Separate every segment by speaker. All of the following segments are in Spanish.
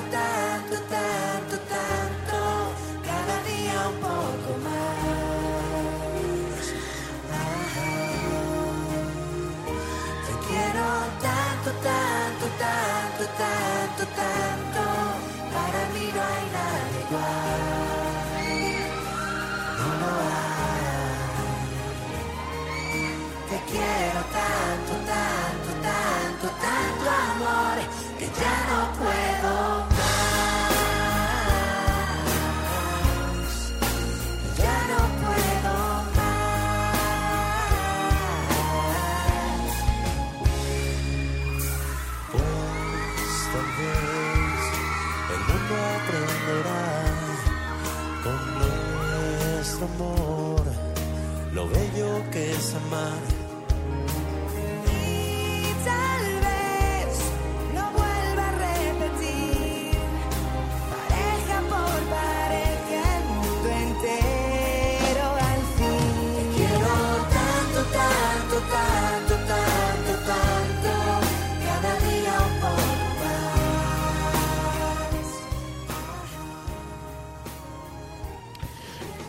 Speaker 1: Tanto, tanto, tanto,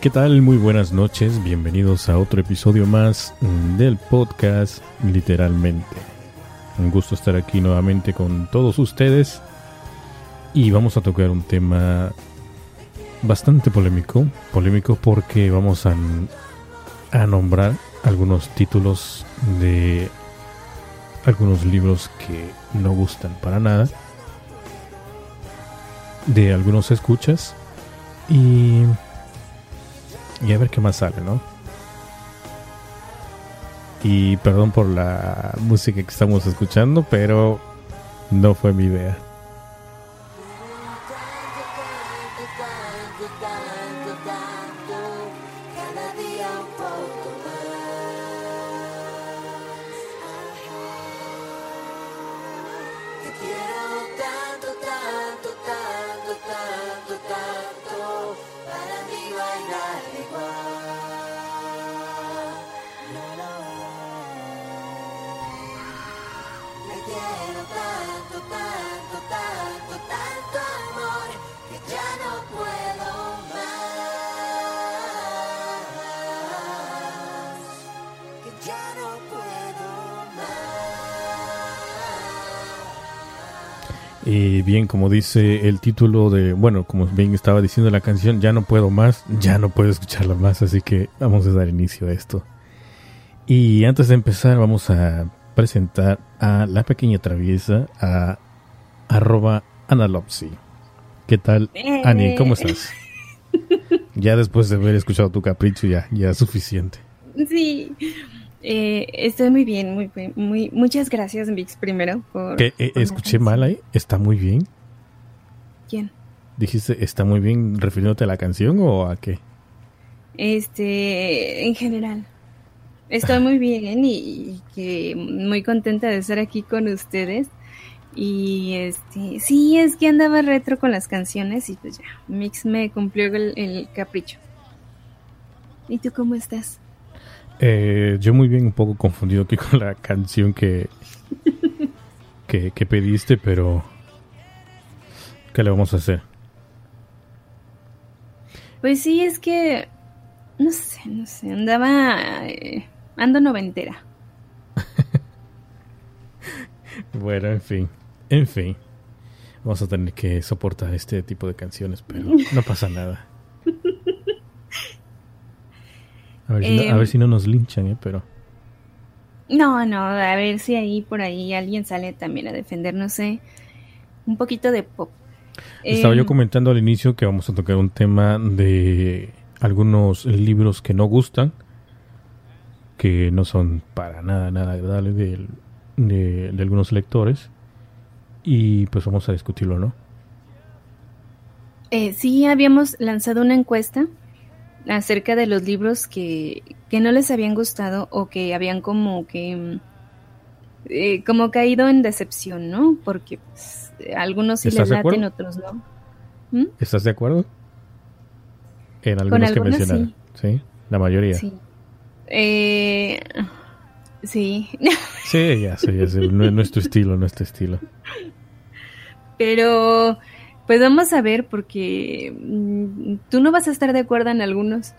Speaker 2: ¿Qué tal? Muy buenas noches, bienvenidos a otro episodio más del podcast Literalmente. Un gusto estar aquí nuevamente con todos ustedes. Y vamos a tocar un tema bastante polémico, polémico porque vamos a, a nombrar algunos títulos de algunos libros que no gustan para nada, de algunos escuchas. Y y a ver qué más sale, ¿no? Y perdón por la música que estamos escuchando, pero no fue mi idea. Como dice el título de, bueno, como bien estaba diciendo la canción, ya no puedo más, ya no puedo escucharla más, así que vamos a dar inicio a esto. Y antes de empezar, vamos a presentar a la pequeña traviesa, a arroba analopsy. ¿Qué tal, Ani? ¿Cómo estás? Ya después de haber escuchado tu capricho, ya, ya es suficiente.
Speaker 3: Sí, eh, estoy muy bien, muy, bien, muy, muchas gracias, Vix, primero por.
Speaker 2: ¿Qué, eh, escuché mal ahí? ¿Está muy bien?
Speaker 3: ¿Quién?
Speaker 2: ¿Dijiste está muy bien refiriéndote a la canción o a qué?
Speaker 3: Este, en general. Estoy muy bien y, y que muy contenta de estar aquí con ustedes. Y este, sí, es que andaba retro con las canciones y pues ya, Mix me cumplió el, el capricho. ¿Y tú cómo estás?
Speaker 2: Eh, yo muy bien, un poco confundido aquí con la canción que, que, que pediste, pero ¿qué le vamos a hacer?
Speaker 3: Pues sí, es que no sé, no sé, andaba eh, ando noventera.
Speaker 2: Bueno, en fin, en fin. Vamos a tener que soportar este tipo de canciones, pero no pasa nada. A ver, si, no, a
Speaker 3: Em.
Speaker 2: ver si no nos linchan, ¿eh? Pero
Speaker 3: No, no, a ver si ahí por ahí alguien sale también a defender, no sé, un poquito de pop.
Speaker 2: Estaba yo
Speaker 3: Em,
Speaker 2: comentando al inicio que vamos a tocar un tema de algunos libros que no gustan, que no son para nada, nada agradables de algunos lectores. Y pues vamos a discutirlo, ¿no?
Speaker 3: Eh, sí, habíamos lanzado una encuesta acerca de los libros que, que no les habían gustado o que habían como que mm, eh, como caído en decepción, ¿no? Porque pues, algunos sí les
Speaker 2: ¿Estás de
Speaker 3: laten, otros no. ¿Mm?
Speaker 2: ¿Estás de acuerdo? En algunos que mencionaron. Sí. La mayoría. Sí,
Speaker 3: Sí. Eh, sí.
Speaker 2: ya sé, ya sé. No es nuestro estilo, nuestro estilo.
Speaker 3: Pero pues vamos a ver porque mm, tú no vas a estar de acuerdo en algunos.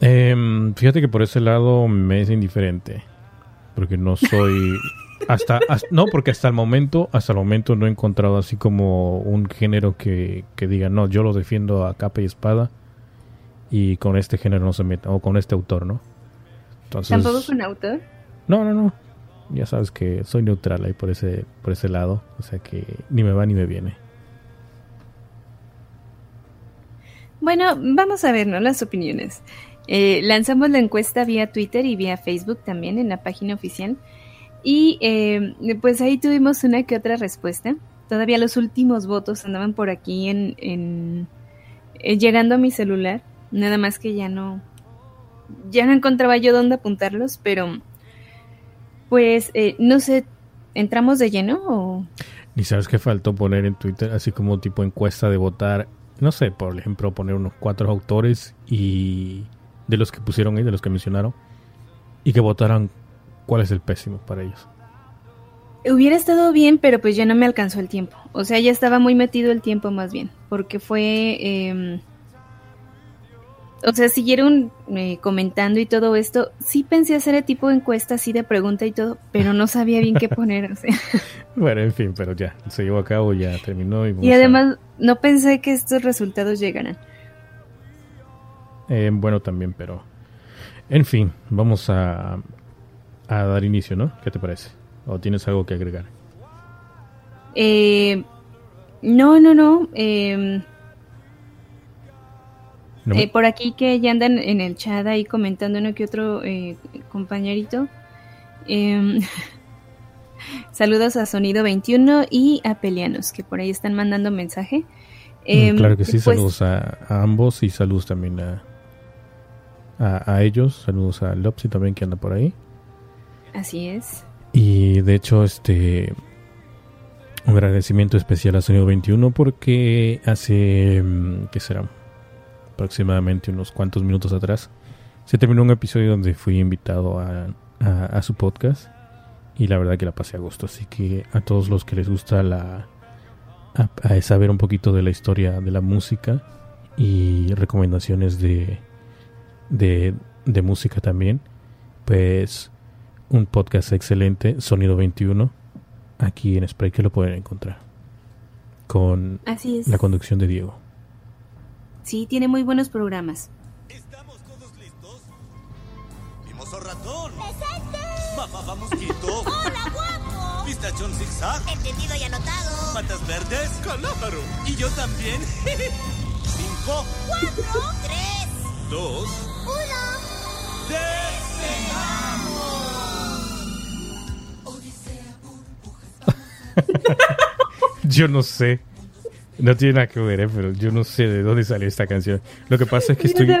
Speaker 2: Em, fíjate que por ese lado me es indiferente. Porque no soy. Hasta, hasta- no, porque hasta el momento, hasta el momento no he encontrado así como un género que, que diga, no, yo lo defiendo a capa y espada. Y con este género no se meta, o con este autor, ¿no? Entonces,
Speaker 3: Tampoco con autor.
Speaker 2: No, no, no. Ya sabes que soy neutral ahí por ese, por ese lado. O sea que ni me va ni me viene.
Speaker 3: Bueno, vamos a ver, ¿no? Las opiniones. Eh, lanzamos la encuesta vía Twitter y vía Facebook también en la página oficial. Y eh, pues ahí tuvimos una que otra respuesta. Todavía los últimos votos andaban por aquí en, en- eh, llegando a mi celular. Nada más que ya no ya no encontraba yo dónde apuntarlos, pero pues eh, no sé, ¿entramos de lleno o
Speaker 2: Ni sabes qué faltó poner en Twitter, así como tipo encuesta de votar. No sé, por ejemplo, poner unos cuatro autores y de los que pusieron ahí, de los que mencionaron, y que votaran cuál es el pésimo para ellos.
Speaker 3: Hubiera estado bien, pero pues ya no me alcanzó el tiempo. O sea, ya estaba muy metido el tiempo más bien, porque fue... eh, o sea, siguieron eh, comentando y todo esto. Sí pensé hacer el tipo de encuesta así de pregunta y todo, pero no sabía bien qué poner. O sea.
Speaker 2: Bueno, en fin, pero ya, se llevó a cabo, ya terminó. Y,
Speaker 3: Y
Speaker 2: a-
Speaker 3: además no pensé que estos resultados llegaran.
Speaker 2: Eh, bueno, también, pero... En fin, vamos a, a dar inicio, ¿no? ¿Qué te parece? ¿O tienes algo que agregar?
Speaker 3: Eh, no, no, no. eh,
Speaker 2: No me-
Speaker 3: Eh, por aquí que ya andan en el chat ahí comentando uno que otro eh, compañerito. Em, saludos a Sonido 21 y a Pelianos, que por ahí están mandando mensaje.
Speaker 2: Mm,
Speaker 3: Em,
Speaker 2: claro que sí,
Speaker 3: pues,
Speaker 2: saludos a, a ambos y saludos también a, a, a ellos. Saludos a Lopsy también que anda por ahí.
Speaker 3: Así es.
Speaker 2: Y de hecho, este un agradecimiento especial a Sonido 21 porque hace, mm, ¿qué será? Aproximadamente unos cuantos minutos atrás se terminó un episodio donde fui invitado a, a- su podcast y la verdad que la pasé a gusto. Así que a todos los que les gusta la a saber un poquito de la historia de la música y recomendaciones de, de, de música también, pues un podcast excelente, Sonido 21, aquí en Spray que lo pueden encontrar. Con
Speaker 3: Así es.
Speaker 2: la conducción de Diego.
Speaker 3: Sí, tiene muy buenos programas.
Speaker 4: ¿Estamos todos listos? ¡Mimoso ratón! ¡Presente! ¡Mamá va mosquito!
Speaker 1: ¡Hola, guapo!
Speaker 4: ¡Pistachón zigzag!
Speaker 1: Entendido y anotado.
Speaker 4: ¿Patas verdes? ¡Calámaro! ¿Y yo también? Cinco,
Speaker 1: Cuatro, tres,
Speaker 4: dos,
Speaker 1: uno.
Speaker 2: Yo no sé. No tiene nada que ver, ¿eh? pero yo no sé de dónde sale esta canción. Lo que pasa es que estoy,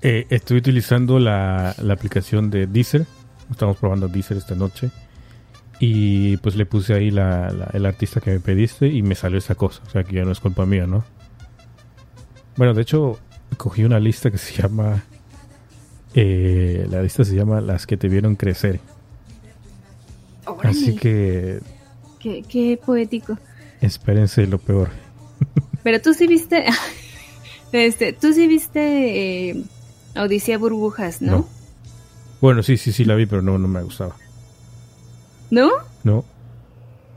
Speaker 2: eh, estoy utilizando la, la aplicación de Deezer. Estamos probando Deezer esta noche. Y pues le puse ahí la, la- el artista que me pediste y me salió esa cosa. O sea que ya no es culpa mía, ¿no? Bueno, de hecho, cogí una lista que se llama... eh, la lista se llama Las que te vieron crecer. Así que
Speaker 3: qué, qué poético.
Speaker 2: espérense lo peor.
Speaker 3: Pero tú sí viste, este, tú sí viste eh, Odisea Burbujas, ¿no?
Speaker 2: No. Bueno, sí, sí, sí la vi, pero no, no me gustaba.
Speaker 3: ¿No?
Speaker 2: No.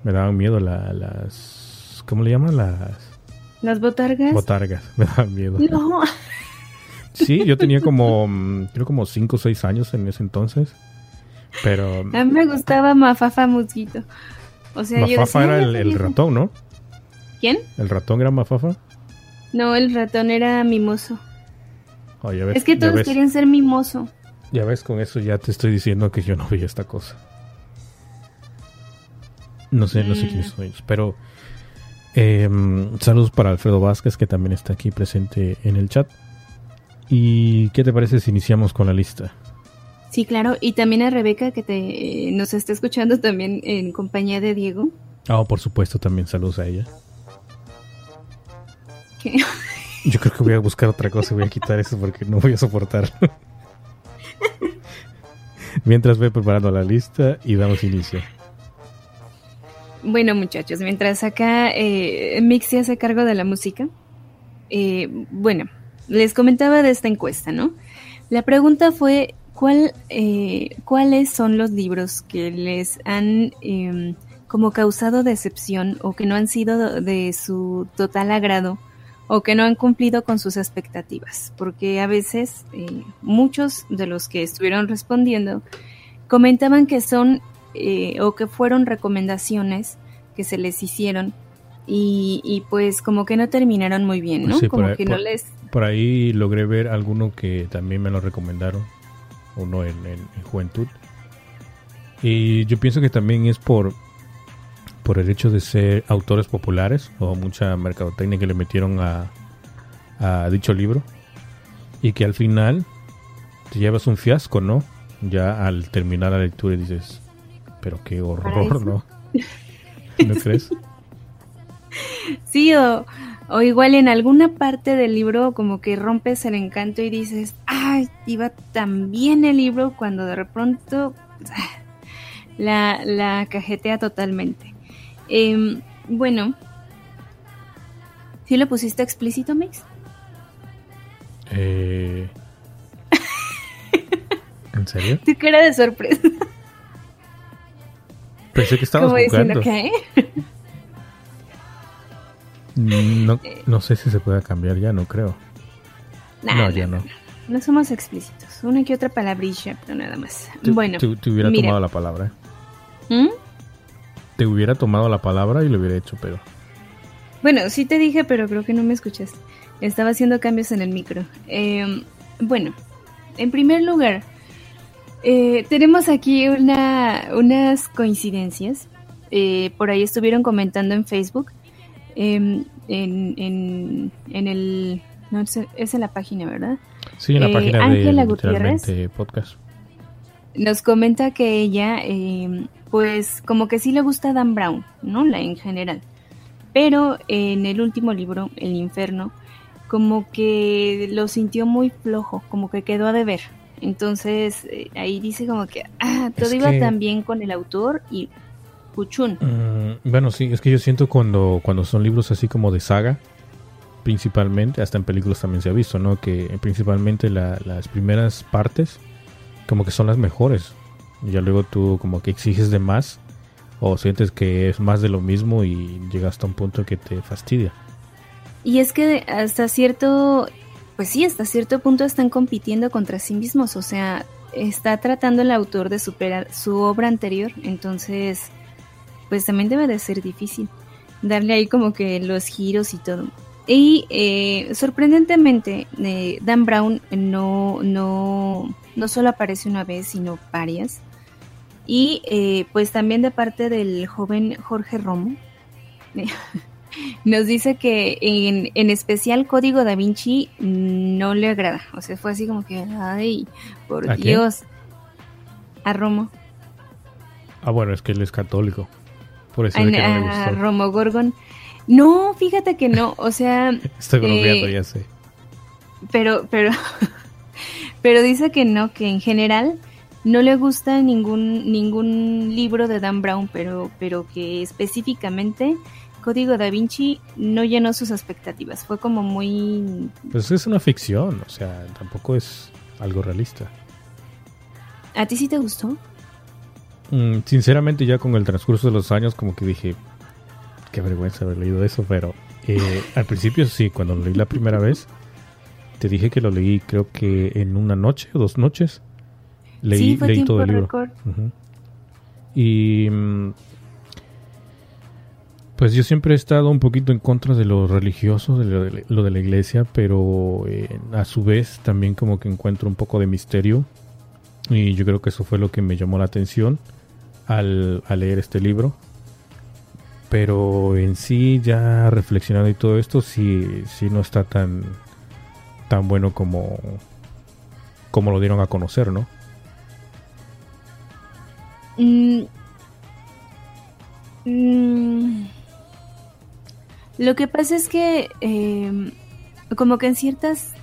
Speaker 2: Me daban miedo la- las... ¿Cómo le llaman? Las
Speaker 3: Las botargas.
Speaker 2: botargas. Me daban miedo.
Speaker 3: No.
Speaker 2: Sí, yo tenía como, mm, creo como 5 o 6 años en ese entonces. Pero
Speaker 3: A mí me gustaba Mafafa Musguito. O sea, yo
Speaker 2: Mafafa
Speaker 3: decía,
Speaker 2: era
Speaker 3: "Ay,
Speaker 2: el, el
Speaker 3: hijo".
Speaker 2: ratón, ¿no?
Speaker 3: ¿Quién?
Speaker 2: ¿El ratón era Mafafa?
Speaker 3: No, el ratón era mimoso.
Speaker 2: Oh, ya ves,
Speaker 3: Es que todos querían ser mimoso.
Speaker 2: ya ves, con eso ya te estoy diciendo que yo no vi esta cosa. No sé, no sé
Speaker 3: Mm.
Speaker 2: quiénes son ellos, pero eh, saludos para Alfredo Vázquez que también está aquí presente en el chat. ¿Y qué te parece si iniciamos con la lista?
Speaker 3: Sí, claro. Y también a Rebeca, que te, eh, nos está escuchando también en compañía de Diego.
Speaker 2: Ah, por supuesto, también saludos a ella. Yo creo que voy a buscar otra cosa y voy a quitar eso porque no voy a soportar. Mientras voy preparando la lista y damos inicio.
Speaker 3: Bueno, muchachos, mientras acá eh, Mix se hace cargo de la música, eh, bueno, les comentaba de esta encuesta, ¿no? La pregunta fue, ¿cuál, eh, ¿cuáles son los libros que les han eh, como causado decepción o que no han sido de su total agrado o que no han cumplido con sus expectativas? Porque a veces eh, muchos de los que estuvieron respondiendo comentaban que son eh, o que fueron recomendaciones que se les hicieron y, y pues como que no terminaron muy bien, ¿no?
Speaker 2: Sí,
Speaker 3: como
Speaker 2: ahí-
Speaker 3: que no
Speaker 2: por-
Speaker 3: les...
Speaker 2: Por ahí logré ver alguno que también me lo recomendaron, uno en, en- en Juventud. Y yo pienso que también es por, por el hecho de ser autores populares o mucha mercadotecnia que le metieron a, a dicho libro. Y que al final te llevas un fiasco, ¿no? Ya al terminar la lectura y dices, pero qué horror? ¿no? ¿No crees?
Speaker 3: Sí, o, o igual en alguna parte del libro como que rompes el encanto y dices, ay, iba tan bien el libro cuando de pronto la, la cajetea totalmente. Em, bueno, ¿sí lo pusiste explícito, Mix?
Speaker 2: Eh, ¿En serio?
Speaker 3: Tu cara de sorpresa.
Speaker 2: Pensé que
Speaker 3: diciendo,
Speaker 2: jugando.
Speaker 3: ¿qué?
Speaker 2: No, no sé si se puede cambiar ya, no creo.
Speaker 3: Nah,
Speaker 2: no, ya no.
Speaker 3: No somos explícitos. Una que otra palabrilla, pero nada más.
Speaker 2: Te,
Speaker 3: bueno,
Speaker 2: te- te hubiera
Speaker 3: mira.
Speaker 2: tomado la palabra. ¿eh?
Speaker 3: ¿Mm?
Speaker 2: Te hubiera tomado la palabra y lo hubiera hecho, pero...
Speaker 3: Bueno, sí te dije, pero creo que no me escuchaste. Estaba haciendo cambios en el micro. Eh, bueno, en primer lugar, eh, tenemos aquí una, unas coincidencias. Eh, por ahí estuvieron comentando en Facebook. Eh, en, en, en el... No, es, en la página, ¿verdad?
Speaker 2: Sí, en la
Speaker 3: Eh,
Speaker 2: página de
Speaker 3: Gutiérrez.
Speaker 2: podcast.
Speaker 3: Nos comenta que ella, eh, pues como que sí le gusta Dan Brown, ¿no? La en general. Pero en el último libro, El Inferno, como que lo sintió muy flojo, como que quedó a deber. Entonces eh, ahí dice como que, ah, todo
Speaker 2: Es
Speaker 3: iba
Speaker 2: que-
Speaker 3: tan bien con el autor y puchún.
Speaker 2: Mm, bueno, sí, es que yo siento cuando, cuando son libros así como de saga, principalmente, hasta en películas también se ha visto, ¿no? Que principalmente la- las primeras partes como que son las mejores. Ya luego tú como que exiges de más o sientes que es más de lo mismo y llegas hasta un punto que te fastidia.
Speaker 3: Y es que hasta cierto, pues sí, hasta cierto punto están compitiendo contra sí mismos, o sea, está tratando el autor de superar su obra anterior, entonces, pues también debe de ser difícil darle ahí como que los giros y todo. Y eh, sorprendentemente, eh, Dan Brown no, no, no solo aparece una vez, sino varias. Y eh, pues también de parte del joven Jorge Romo, nos dice que en, en especial Código Da Vinci no le agrada. O sea, fue así como que, ay, por
Speaker 2: ¿A quién?
Speaker 3: Dios. A Romo.
Speaker 2: Ah, bueno, es que él es católico. Por eso
Speaker 3: A,
Speaker 2: que no le gustó.
Speaker 3: Romo Gorgon. No, fíjate que no. O sea,
Speaker 2: Estoy bromeando,
Speaker 3: eh,
Speaker 2: ya sé.
Speaker 3: pero, pero, pero dice que no, que en general no le gusta ningún, ningún libro de Dan Brown, pero, pero que específicamente Código Da Vinci no llenó sus expectativas. Fue como muy
Speaker 2: Pues es una ficción, o sea, tampoco es algo realista.
Speaker 3: ¿A ti sí te gustó?
Speaker 2: Mm, sinceramente, ya con el transcurso de los años, como que dije, qué vergüenza haber leído eso, pero eh, al principio sí, cuando lo leí la primera vez, te dije que lo leí creo que en una noche o dos noches. Leí,
Speaker 3: sí, fue
Speaker 2: leí
Speaker 3: tiempo
Speaker 2: todo el libro. Y mm, pues yo siempre he estado un poquito en contra de lo religioso, de lo de la, lo de la iglesia, pero eh, a su vez también como que encuentro un poco de misterio. Y yo creo que eso fue lo que me llamó la atención al, al leer este libro. Pero en sí, ya reflexionando y todo esto, sí, sí no está tan, tan bueno como, como lo dieron a conocer, ¿no?
Speaker 3: Mm. Mm. Lo que pasa es que eh, como que en ciertas,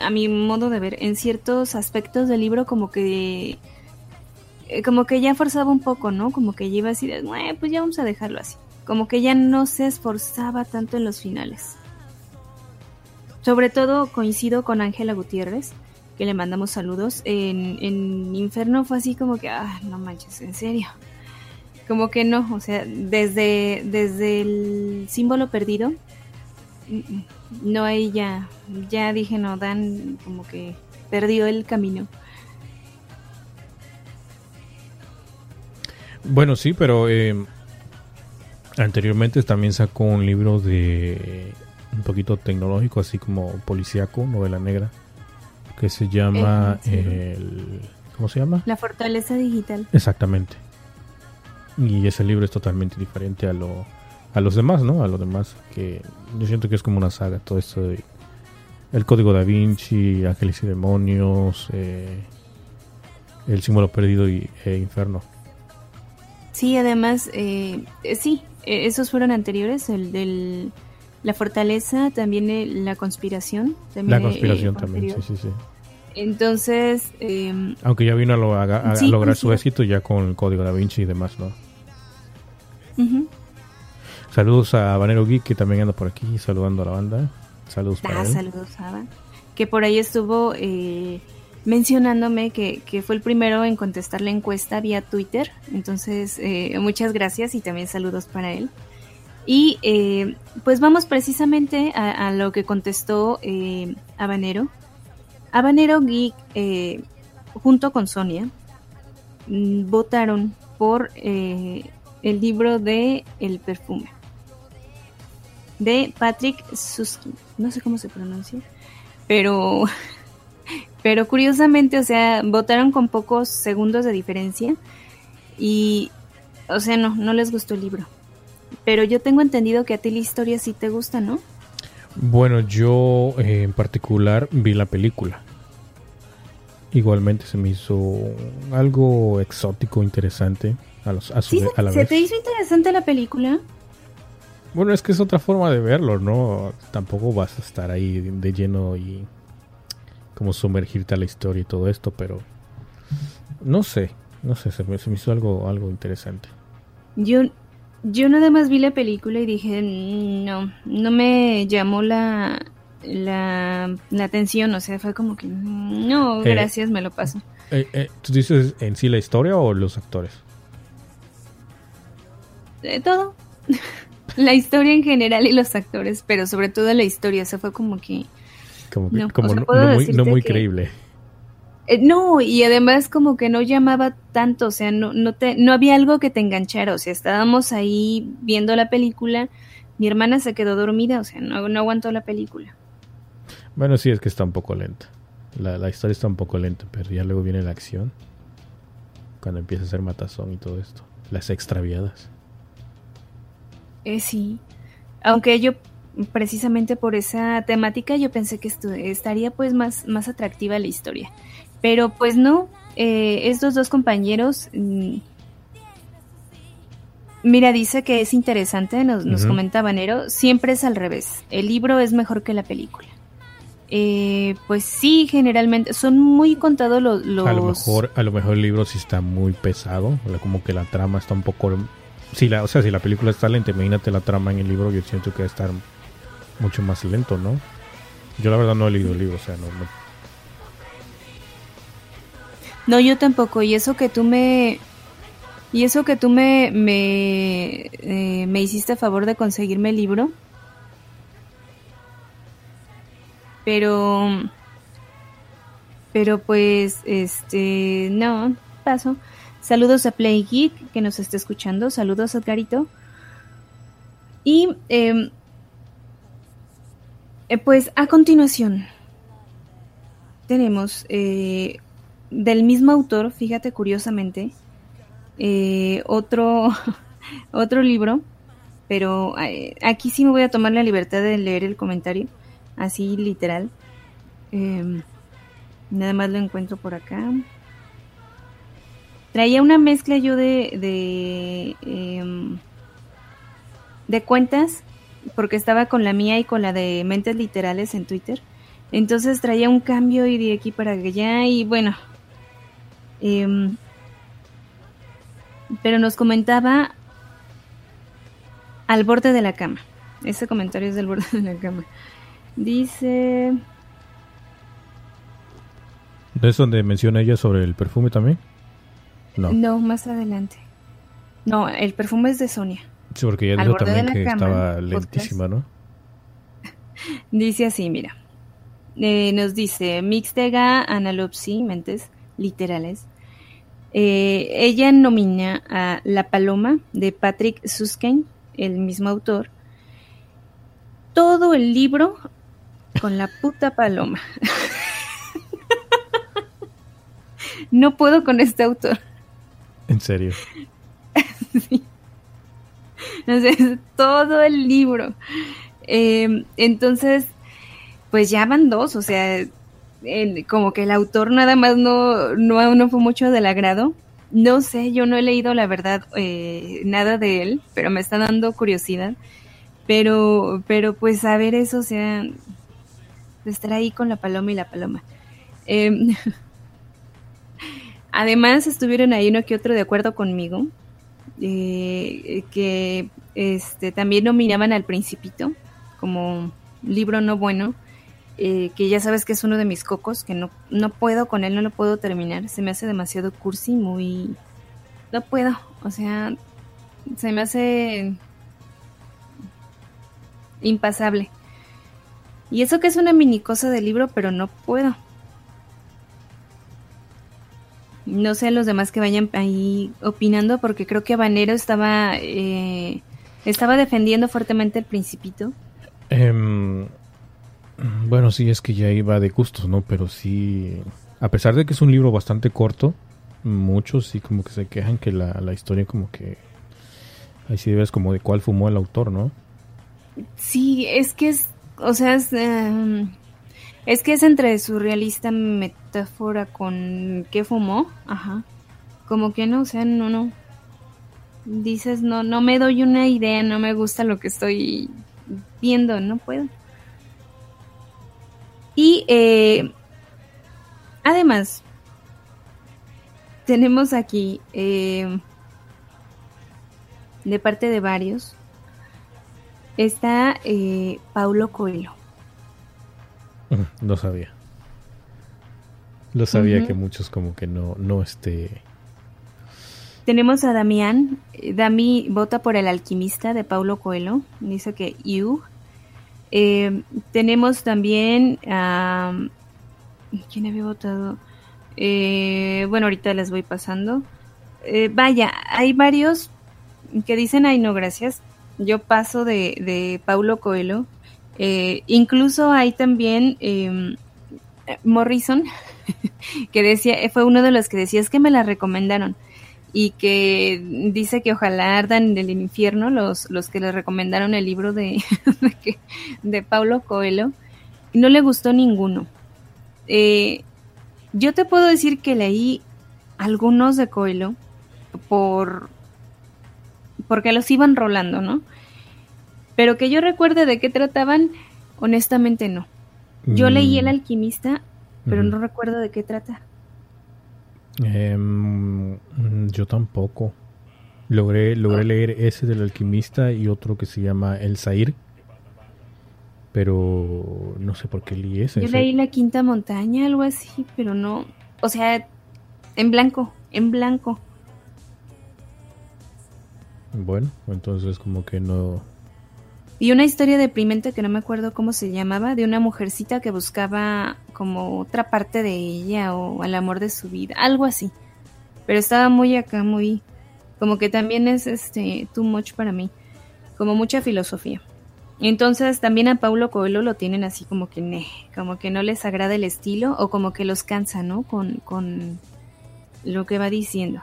Speaker 3: a mi modo de ver, en ciertos aspectos del libro como que eh, como que ya forzaba un poco, ¿no? Como que ya iba así de, "Bueno, pues ya vamos a dejarlo así. Como que ya no se esforzaba tanto en los finales. Sobre todo coincido con Ángela Gutiérrez, que le mandamos saludos. En, en Inferno fue así como que, ah, no manches, en serio. Como que no, o sea, desde, desde el símbolo perdido, no ahí ya, ya dije, no, Dan como que perdió el camino.
Speaker 2: Bueno, sí, pero eh, anteriormente también sacó un libro de un poquito tecnológico, así como policíaco, novela negra, que se llama
Speaker 3: Eh, sí.
Speaker 2: el, ¿cómo se llama?
Speaker 3: La fortaleza digital.
Speaker 2: Exactamente. Y ese libro es totalmente diferente a lo a los demás, ¿no? A los demás que yo siento que es como una saga todo esto de el código da Vinci, Ángeles y demonios, eh, el símbolo perdido y e Inferno.
Speaker 3: Sí, además, eh, eh, sí, eh, esos fueron anteriores, el del la fortaleza, también el- la conspiración. También,
Speaker 2: La
Speaker 3: eh,
Speaker 2: conspiración
Speaker 3: fue
Speaker 2: también, sí,
Speaker 3: anterior.
Speaker 2: sí, sí.
Speaker 3: Entonces, eh,
Speaker 2: Aunque ya vino a, lo- a- a-
Speaker 3: Sí,
Speaker 2: lograr su
Speaker 3: coincido.
Speaker 2: éxito ya con el código da Vinci y demás, ¿no?
Speaker 3: ujú.
Speaker 2: Saludos a Banero Geek que también anda por aquí saludando a la banda. Saludos para
Speaker 3: Ah,
Speaker 2: él.
Speaker 3: saludos, Ava. Que por ahí estuvo eh, mencionándome que, que fue el primero en contestar la encuesta vía Twitter. Entonces, eh, muchas gracias y también saludos para él. Y eh, pues vamos precisamente a, a lo que contestó eh, Habanero. Habanero Geek, eh, junto con Sonia, mm, votaron por eh, el libro de El perfume de Patrick Susskind. No sé cómo se pronuncia, pero pero curiosamente, o sea, votaron con pocos segundos de diferencia y o sea, no, no les gustó el libro. Pero yo tengo entendido que a ti la historia sí te gusta, ¿no?
Speaker 2: Bueno, yo eh, en particular vi la película. Igualmente se me hizo algo exótico, interesante a, los, a, su
Speaker 3: Sí,
Speaker 2: a la
Speaker 3: ¿se
Speaker 2: vez.
Speaker 3: te hizo interesante la película?
Speaker 2: Bueno, es que es otra forma de verlo, ¿no? Tampoco vas a estar ahí de lleno y como sumergirte a la historia y todo esto, pero no sé, no sé, se me, se me hizo algo, algo interesante.
Speaker 3: Yo, yo nada más vi la película y dije, "Mm, no, no me llamó la, la, la atención, o sea, fue como que, "Mm, no,
Speaker 2: Eh,
Speaker 3: gracias, me lo paso.
Speaker 2: Eh, eh, ¿Tú dices en sí la historia o los actores?
Speaker 3: De todo. la historia en general y los actores, pero sobre todo la historia, o sea, fue como que...
Speaker 2: Como, que-
Speaker 3: No,
Speaker 2: como
Speaker 3: o sea,
Speaker 2: no, no muy, no muy
Speaker 3: que-
Speaker 2: creíble.
Speaker 3: Eh, no, y además como que no llamaba tanto, o sea, no, no, te, no había algo que te enganchara, o sea, estábamos ahí viendo la película, mi hermana se quedó dormida, o sea, no, no aguantó la película.
Speaker 2: Bueno, sí, es que está un poco lenta. La, la historia está un poco lenta, pero ya luego viene la acción. Cuando empieza a ser matazón y todo esto. Las extraviadas.
Speaker 3: Eh, sí, aunque yo precisamente por esa temática yo pensé que estaría pues más, más atractiva la historia, pero pues no, eh, estos dos compañeros, mm, mira, dice que es interesante, nos, nos
Speaker 2: Ujú.
Speaker 3: comenta Banero, siempre es al revés, el libro es mejor que la película. Eh, pues sí, generalmente son muy contados los... los...
Speaker 2: A lo mejor, a lo mejor el libro sí está muy pesado. Como que la trama está un poco. Si la, o sea, si la película está lenta, imagínate la trama en el libro, yo siento que va a estar mucho más lento, ¿no? Yo la verdad no he leído el libro, o sea, no, no-
Speaker 3: No, yo tampoco. Y eso que tú me. Y eso que tú me. Me, eh, me hiciste a favor de conseguirme el libro. pero pero pues este no paso saludos a Play Geek que nos está escuchando saludos Edgarito y em, eh, pues a continuación tenemos eh, del mismo autor fíjate curiosamente eh, otro otro libro pero aquí sí me voy a tomar la libertad de leer el comentario así literal. Em, nada más lo encuentro por acá. Traía una mezcla yo de de, em, de cuentas porque estaba con la mía y con la de mentes literales en Twitter. Entonces traía un cambio y de aquí para allá y bueno. Em, pero nos comentaba al borde de la cama. Ese comentario es del borde de la cama. Dice...
Speaker 2: ¿No es donde menciona ella sobre el perfume también?
Speaker 3: No. No, más adelante. No, el perfume es de Sonia.
Speaker 2: Sí, porque ella dijo también que estaba lentísima, ¿no?
Speaker 3: dice así, mira. Eh, nos dice Mixtega Analopsi, mentes literales. Eh, ella nomina a La Paloma de Patrick Susskind, el mismo autor. Todo el libro con la puta paloma. no puedo con este autor.
Speaker 2: ¿En serio?
Speaker 3: sí. todo el libro. Em, entonces, pues ya van dos, o sea, como que el autor nada más no, no, no fue mucho del agrado. No sé, yo no he leído la verdad eh, nada de él, pero me está dando curiosidad. Pero, pero pues a ver eso, o sea, estar ahí con la paloma y la paloma. Em, además, estuvieron ahí uno que otro de acuerdo conmigo, eh, que este, también nominaban al Principito como libro no bueno, eh, que ya sabes que es uno de mis cocos, que no, no puedo con él, no lo puedo terminar, se me hace demasiado cursi, muy... No puedo, o sea, se me hace impasable. Y eso que es una mini cosa del libro, pero no puedo. No sé los demás que vayan ahí opinando, porque creo que Habanero estaba, eh, estaba defendiendo fuertemente el principito.
Speaker 2: Em, bueno, sí, es que ya iba de gustos, ¿no? Pero sí, a pesar de que es un libro bastante corto, muchos sí como que se quejan que la, la historia como que... Ahí sí ves como de cuál fumó el autor, ¿no?
Speaker 3: Sí, es que es o sea, es, em, es que es entre surrealista metáfora con qué fumó, ajá. Como que no, o sea, no, no. Dices, no, no me doy una idea, no me gusta lo que estoy viendo, no puedo. Y eh, además, tenemos aquí, eh, de parte de varios, está eh, Paulo Coelho.
Speaker 2: No sabía. Lo sabía que muchos como que no, no este...
Speaker 3: Tenemos a Damián. Dami vota por El alquimista de Paulo Coelho. Dice que You. Eh, tenemos también a... ¿Quién había votado? Eh, bueno, ahorita les voy pasando. vaya, hay varios que dicen, ay no, gracias yo paso de, de Paulo Coelho. Eh, incluso hay también em, Morrison, que decía, fue uno de los que decía, es que me la recomendaron. Y que dice que ojalá ardan en el infierno los, los que le recomendaron el libro de, de Paulo Coelho. No le gustó ninguno. Eh, yo te puedo decir que leí algunos de Coelho por porque los iban rolando, ¿no? Pero que yo recuerde de qué trataban, honestamente no. Yo mm. leí El alquimista, pero no recuerdo de qué trata.
Speaker 2: Em, yo tampoco. Logré, logré ah. leer ese del alquimista y otro que se llama El Zair. Pero no sé por qué leí ese.
Speaker 3: Yo leí La Quinta Montaña, algo así, pero no. O sea, en blanco, en blanco.
Speaker 2: Bueno, entonces como que no
Speaker 3: Y una historia deprimente que no me acuerdo cómo se llamaba, de una mujercita que buscaba como otra parte de ella o al amor de su vida, algo así. Pero estaba muy acá, muy como que también es este too much para mí, como mucha filosofía. Entonces también a Paulo Coelho lo tienen así como que como que no les agrada el estilo o como que los cansa, ¿no? Con, con lo que va diciendo.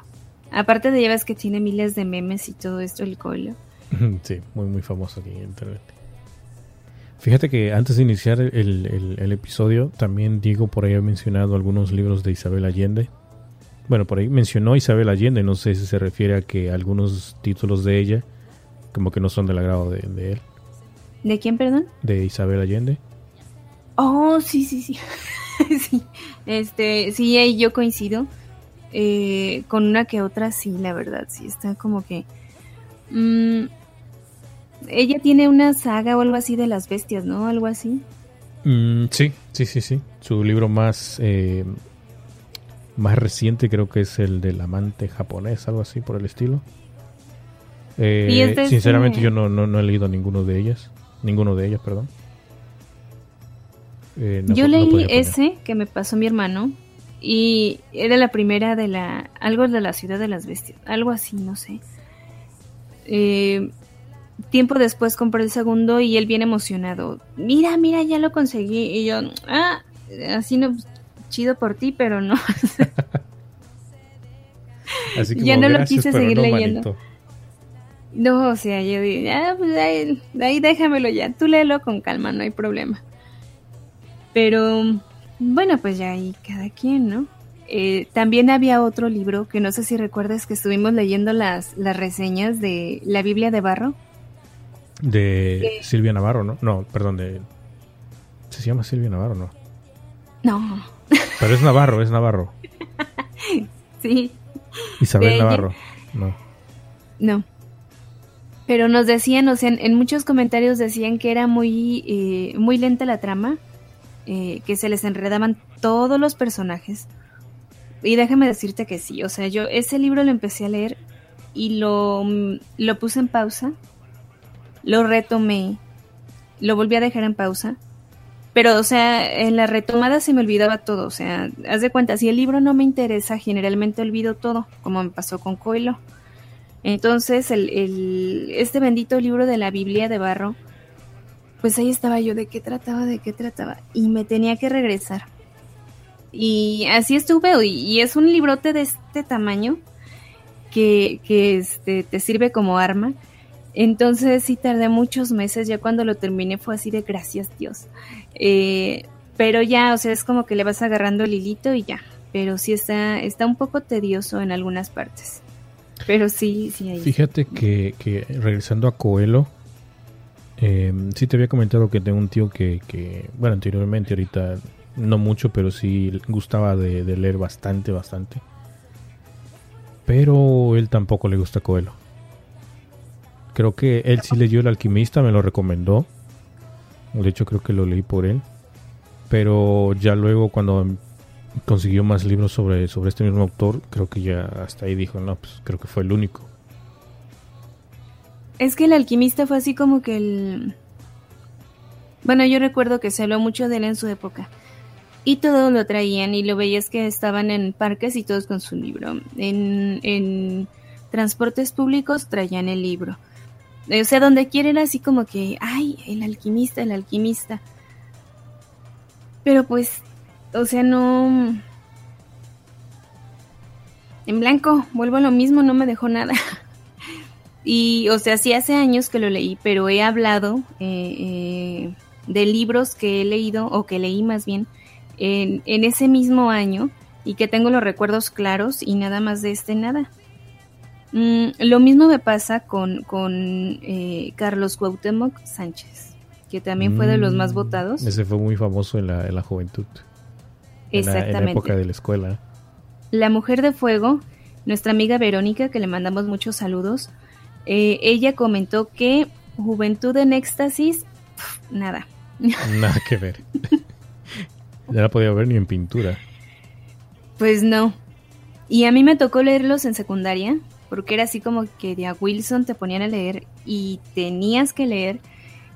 Speaker 3: Aparte de llevas que tiene miles de memes y todo esto el Coelho.
Speaker 2: Sí, muy muy famoso aquí en internet. Fíjate que antes de iniciar el, el episodio, también Diego por ahí ha mencionado algunos libros de Isabel Allende. Bueno, por ahí mencionó Isabel Allende, no sé si se refiere a que algunos títulos de ella como que no son del agrado de, él.
Speaker 3: ¿De quién, perdón?
Speaker 2: De Isabel Allende.
Speaker 3: Oh, sí, sí, sí. sí. Este, sí, yo coincido. Eh, con una que otra, sí, la verdad, sí, está como que... Mm, ella tiene una saga o algo así de las bestias, ¿no? Algo así.
Speaker 2: Mm, sí, sí, sí, sí. Su libro más eh, más reciente creo que es el del amante japonés, algo así por el estilo. Eh, sinceramente yo no, no, he leído ninguno de ellas, ninguno de ellas, perdón.
Speaker 3: Eh, yo leí ese que me pasó mi hermano y era la primera de la algo de la ciudad de las bestias, algo así, no sé. Eh, tiempo después compré el segundo y él bien emocionado. Mira, mira, ya lo conseguí y yo, ah, así no chido por ti, pero no. ya no lo quise seguir leyendo. No, o sea, yo dije, ah, pues ahí, ahí, déjamelo ya, tú léelo con calma, no hay problema. Pero, bueno, pues ya ahí cada quien, ¿no? Eh, también había otro libro que no sé si recuerdas que estuvimos leyendo las, las reseñas de la Biblia de Barro.
Speaker 2: De Silvia Navarro, ¿no? No, perdón, de... ¿Se llama Silvia Navarro, no?
Speaker 3: No.
Speaker 2: Pero es Navarro, es Navarro.
Speaker 3: sí.
Speaker 2: Isabel Navarro. No.
Speaker 3: No. Pero nos decían, o sea, en, muchos comentarios decían que era muy, eh, muy lenta la trama, eh, que se les enredaban todos los personajes. Y déjame decirte que sí, o sea, yo ese libro lo empecé a leer y lo, lo puse en pausa, lo retomé, lo volví a dejar en pausa pero, o sea, en la retomada se me olvidaba todo. O sea, haz de cuenta, si el libro no me interesa, generalmente olvido todo, como me pasó con Coelho. Entonces, el, el, este bendito libro de la Biblia de Barro, pues ahí estaba yo, de qué trataba, de qué trataba. Y me tenía que regresar. Y así estuve, y, es un librote de este tamaño que, que este, te sirve como arma. Entonces sí tardé muchos meses, ya cuando lo terminé fue así de gracias Dios. Eh, pero ya, o sea, es como que le vas agarrando el hilito y ya. Pero sí está, está un poco tedioso en algunas partes. Pero sí, sí hay.
Speaker 2: Fíjate que, que regresando a Coelho, eh, sí te había comentado que tengo un tío que, que, bueno, anteriormente, ahorita no mucho, pero sí gustaba de, de leer bastante, bastante. Pero él tampoco le gusta Coelho. Creo que él sí leyó El Alquimista, me lo recomendó. De hecho, creo que lo leí por él. Pero ya luego, cuando consiguió más libros sobre, sobre este mismo autor, creo que ya hasta ahí dijo, no, pues creo que fue el único.
Speaker 3: Es que el alquimista fue así como que el... Bueno, yo recuerdo que se habló mucho de él en su época. Y todos lo traían y lo veías que estaban en parques y todos con su libro. En, en transportes públicos traían el libro. O sea, donde quieren así como que, ay, el alquimista, el alquimista. Pero pues, o sea, no... En blanco, vuelvo a lo mismo, no me dejó nada. y, o sea, sí hace años que lo leí, pero he hablado eh, eh, de libros que he leído, o que leí más bien, en, en ese mismo año, y que tengo los recuerdos claros y nada más de este nada. Mm, lo mismo me pasa con, con eh, Carlos Cuauhtémoc Sánchez, que también fue de los más mm, votados.
Speaker 2: Ese fue muy famoso en la, en la juventud. Exactamente. En la, época de la escuela.
Speaker 3: La Mujer de Fuego, nuestra amiga Verónica, que le mandamos muchos saludos, eh, ella comentó que Juventud en Éxtasis, nada.
Speaker 2: Nada que ver. ya la podía ver ni en pintura.
Speaker 3: Pues no. Y a mí me tocó leerlos en secundaria, porque era así como que de a Wilson te ponían a leer y tenías que leer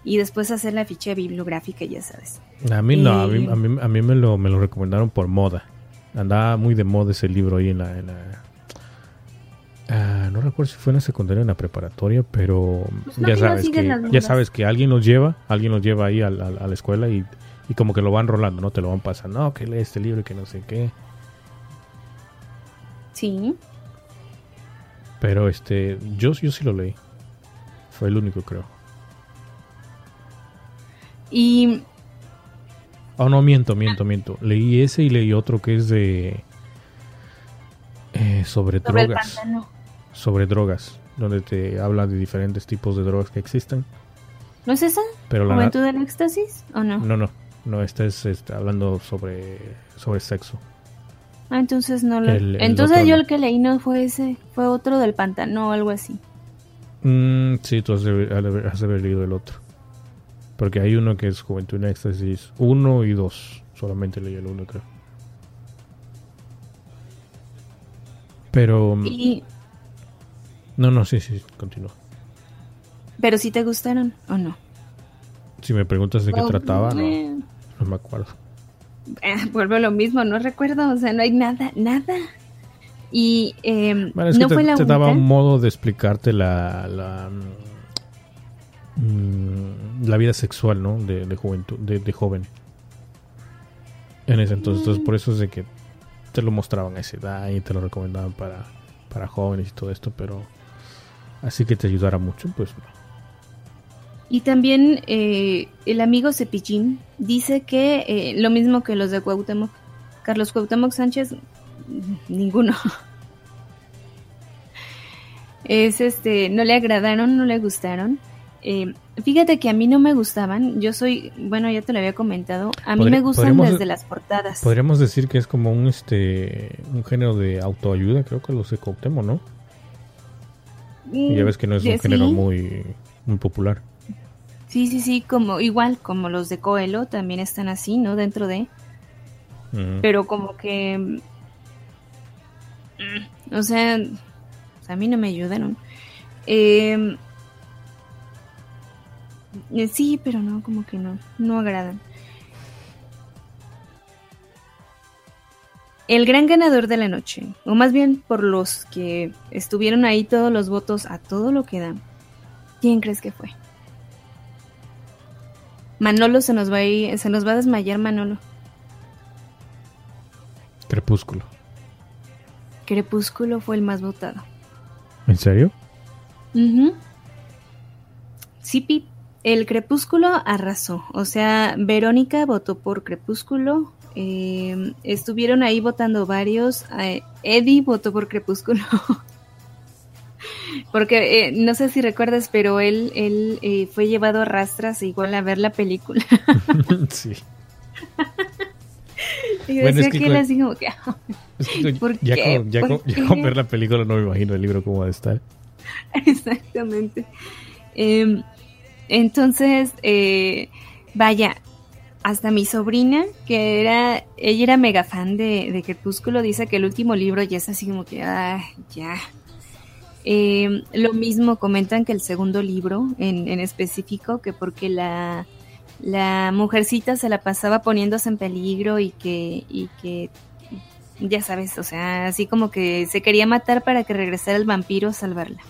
Speaker 3: y después hacer la ficha bibliográfica, ya sabes.
Speaker 2: A mí no, a mí,
Speaker 3: Eh.
Speaker 2: a mí, a mí me, lo, me lo recomendaron por moda. Andaba muy de moda ese libro ahí en la... en la- Ah, no recuerdo si fue en la secundaria o en la preparatoria, pero
Speaker 3: Pues no,
Speaker 2: ya sabes que ya sabes que alguien los lleva, alguien los lleva ahí a, la- a la escuela y, y como que lo van rolando, ¿no? Te lo van pasando, no, que lee este libro y que no sé qué.
Speaker 3: Sí.
Speaker 2: Pero este, yo, yo sí lo leí. Fue el único, creo.
Speaker 3: Y
Speaker 2: Oh, no, miento, miento, miento. Leí ese y leí otro que es de... eh, sobre, drogas. Sobre drogas. Donde te habla de diferentes tipos de drogas que existen.
Speaker 3: ¿No es esa?
Speaker 2: Pero.
Speaker 3: ¿Juventud del éxtasis? ¿O no?
Speaker 2: No, no. No, este es este, hablando sobre, sobre sexo.
Speaker 3: Ah, entonces no lo...
Speaker 2: El- el
Speaker 3: entonces yo
Speaker 2: no.
Speaker 3: el que leí no fue ese, fue otro del pantano o algo así.
Speaker 2: Mm, sí, tú has de, has de haber- leído el otro. Porque hay uno que es Juventud en Éxtasis 1 y 2. Solamente leí el uno, creo. Pero... mm,
Speaker 3: Y,
Speaker 2: No, no, sí, sí, continúa.
Speaker 3: pero si te gustaron o no.
Speaker 2: Si me preguntas de qué
Speaker 3: Oh,
Speaker 2: trataba, no, no me acuerdo.
Speaker 3: Eh, vuelvo a lo mismo, no recuerdo, o sea, no hay nada, nada. Y eh,
Speaker 2: Bueno, es
Speaker 3: no
Speaker 2: que
Speaker 3: fue
Speaker 2: te,
Speaker 3: la
Speaker 2: te daba un modo de explicarte la, la, mm, la vida sexual, ¿no? De, de juventud, de, de joven. En ese entonces, entonces, por eso es de que te lo mostraban a esa edad y te lo recomendaban para, para jóvenes y todo esto, pero así que te ayudara mucho, pues no.
Speaker 3: Y también eh, el amigo Cepillín dice que eh, lo mismo que los de Cuauhtémoc. Carlos Cuauhtémoc Sánchez, mm, ninguno. Es este, no le agradaron, no le gustaron. Eh, fíjate que a mí no me gustaban. Yo soy, bueno, ya te lo había comentado. A mí
Speaker 2: Podri-
Speaker 3: me gustan desde las portadas.
Speaker 2: Podríamos decir que es como un este un género de autoayuda, creo que los de Cuauhtémoc, ¿no? Y ya ves que no es
Speaker 3: Mm,
Speaker 2: un
Speaker 3: sí.
Speaker 2: género muy, muy popular.
Speaker 3: Sí, sí, sí, como igual como los de Coelho también están así, ¿no? Dentro de, pero como que, mm, o sea, a mí no me ayudaron. Eh, eh, sí, pero no, como que no, no agradan. El gran ganador de la noche, o más bien por los que estuvieron ahí todos los votos a todo lo que dan, ¿quién crees que fue? Manolo se nos va a ir- se nos va a desmayar Manolo.
Speaker 2: Crepúsculo.
Speaker 3: Crepúsculo fue el más votado.
Speaker 2: ¿En serio?
Speaker 3: Sí, Pip. El Crepúsculo arrasó. O sea, Verónica votó por Crepúsculo. eh, estuvieron ahí votando varios. eh, Eddie votó por Crepúsculo. Porque eh, no sé si recuerdas, pero él, él eh, fue llevado a rastras igual a ver la película.
Speaker 2: sí.
Speaker 3: y
Speaker 2: Bueno,
Speaker 3: decía
Speaker 2: es que
Speaker 3: que él así como que...
Speaker 2: Que
Speaker 3: ¿Por
Speaker 2: ya,
Speaker 3: qué?
Speaker 2: Con, ya,
Speaker 3: ¿Por
Speaker 2: con, ya
Speaker 3: qué?
Speaker 2: con ver la película no me imagino el libro cómo va a estar.
Speaker 3: Exactamente. Eh, entonces, eh, vaya, hasta mi sobrina, que era, ella era mega fan de, de Crepúsculo, dice que el último libro ya es así como que, ah, ya. Eh, lo mismo comentan que el segundo libro, en, específico, que porque la, la mujercita se la pasaba poniéndose en peligro y que, y que, ya sabes, o sea, así como que se quería matar para que regresara el vampiro a salvarla.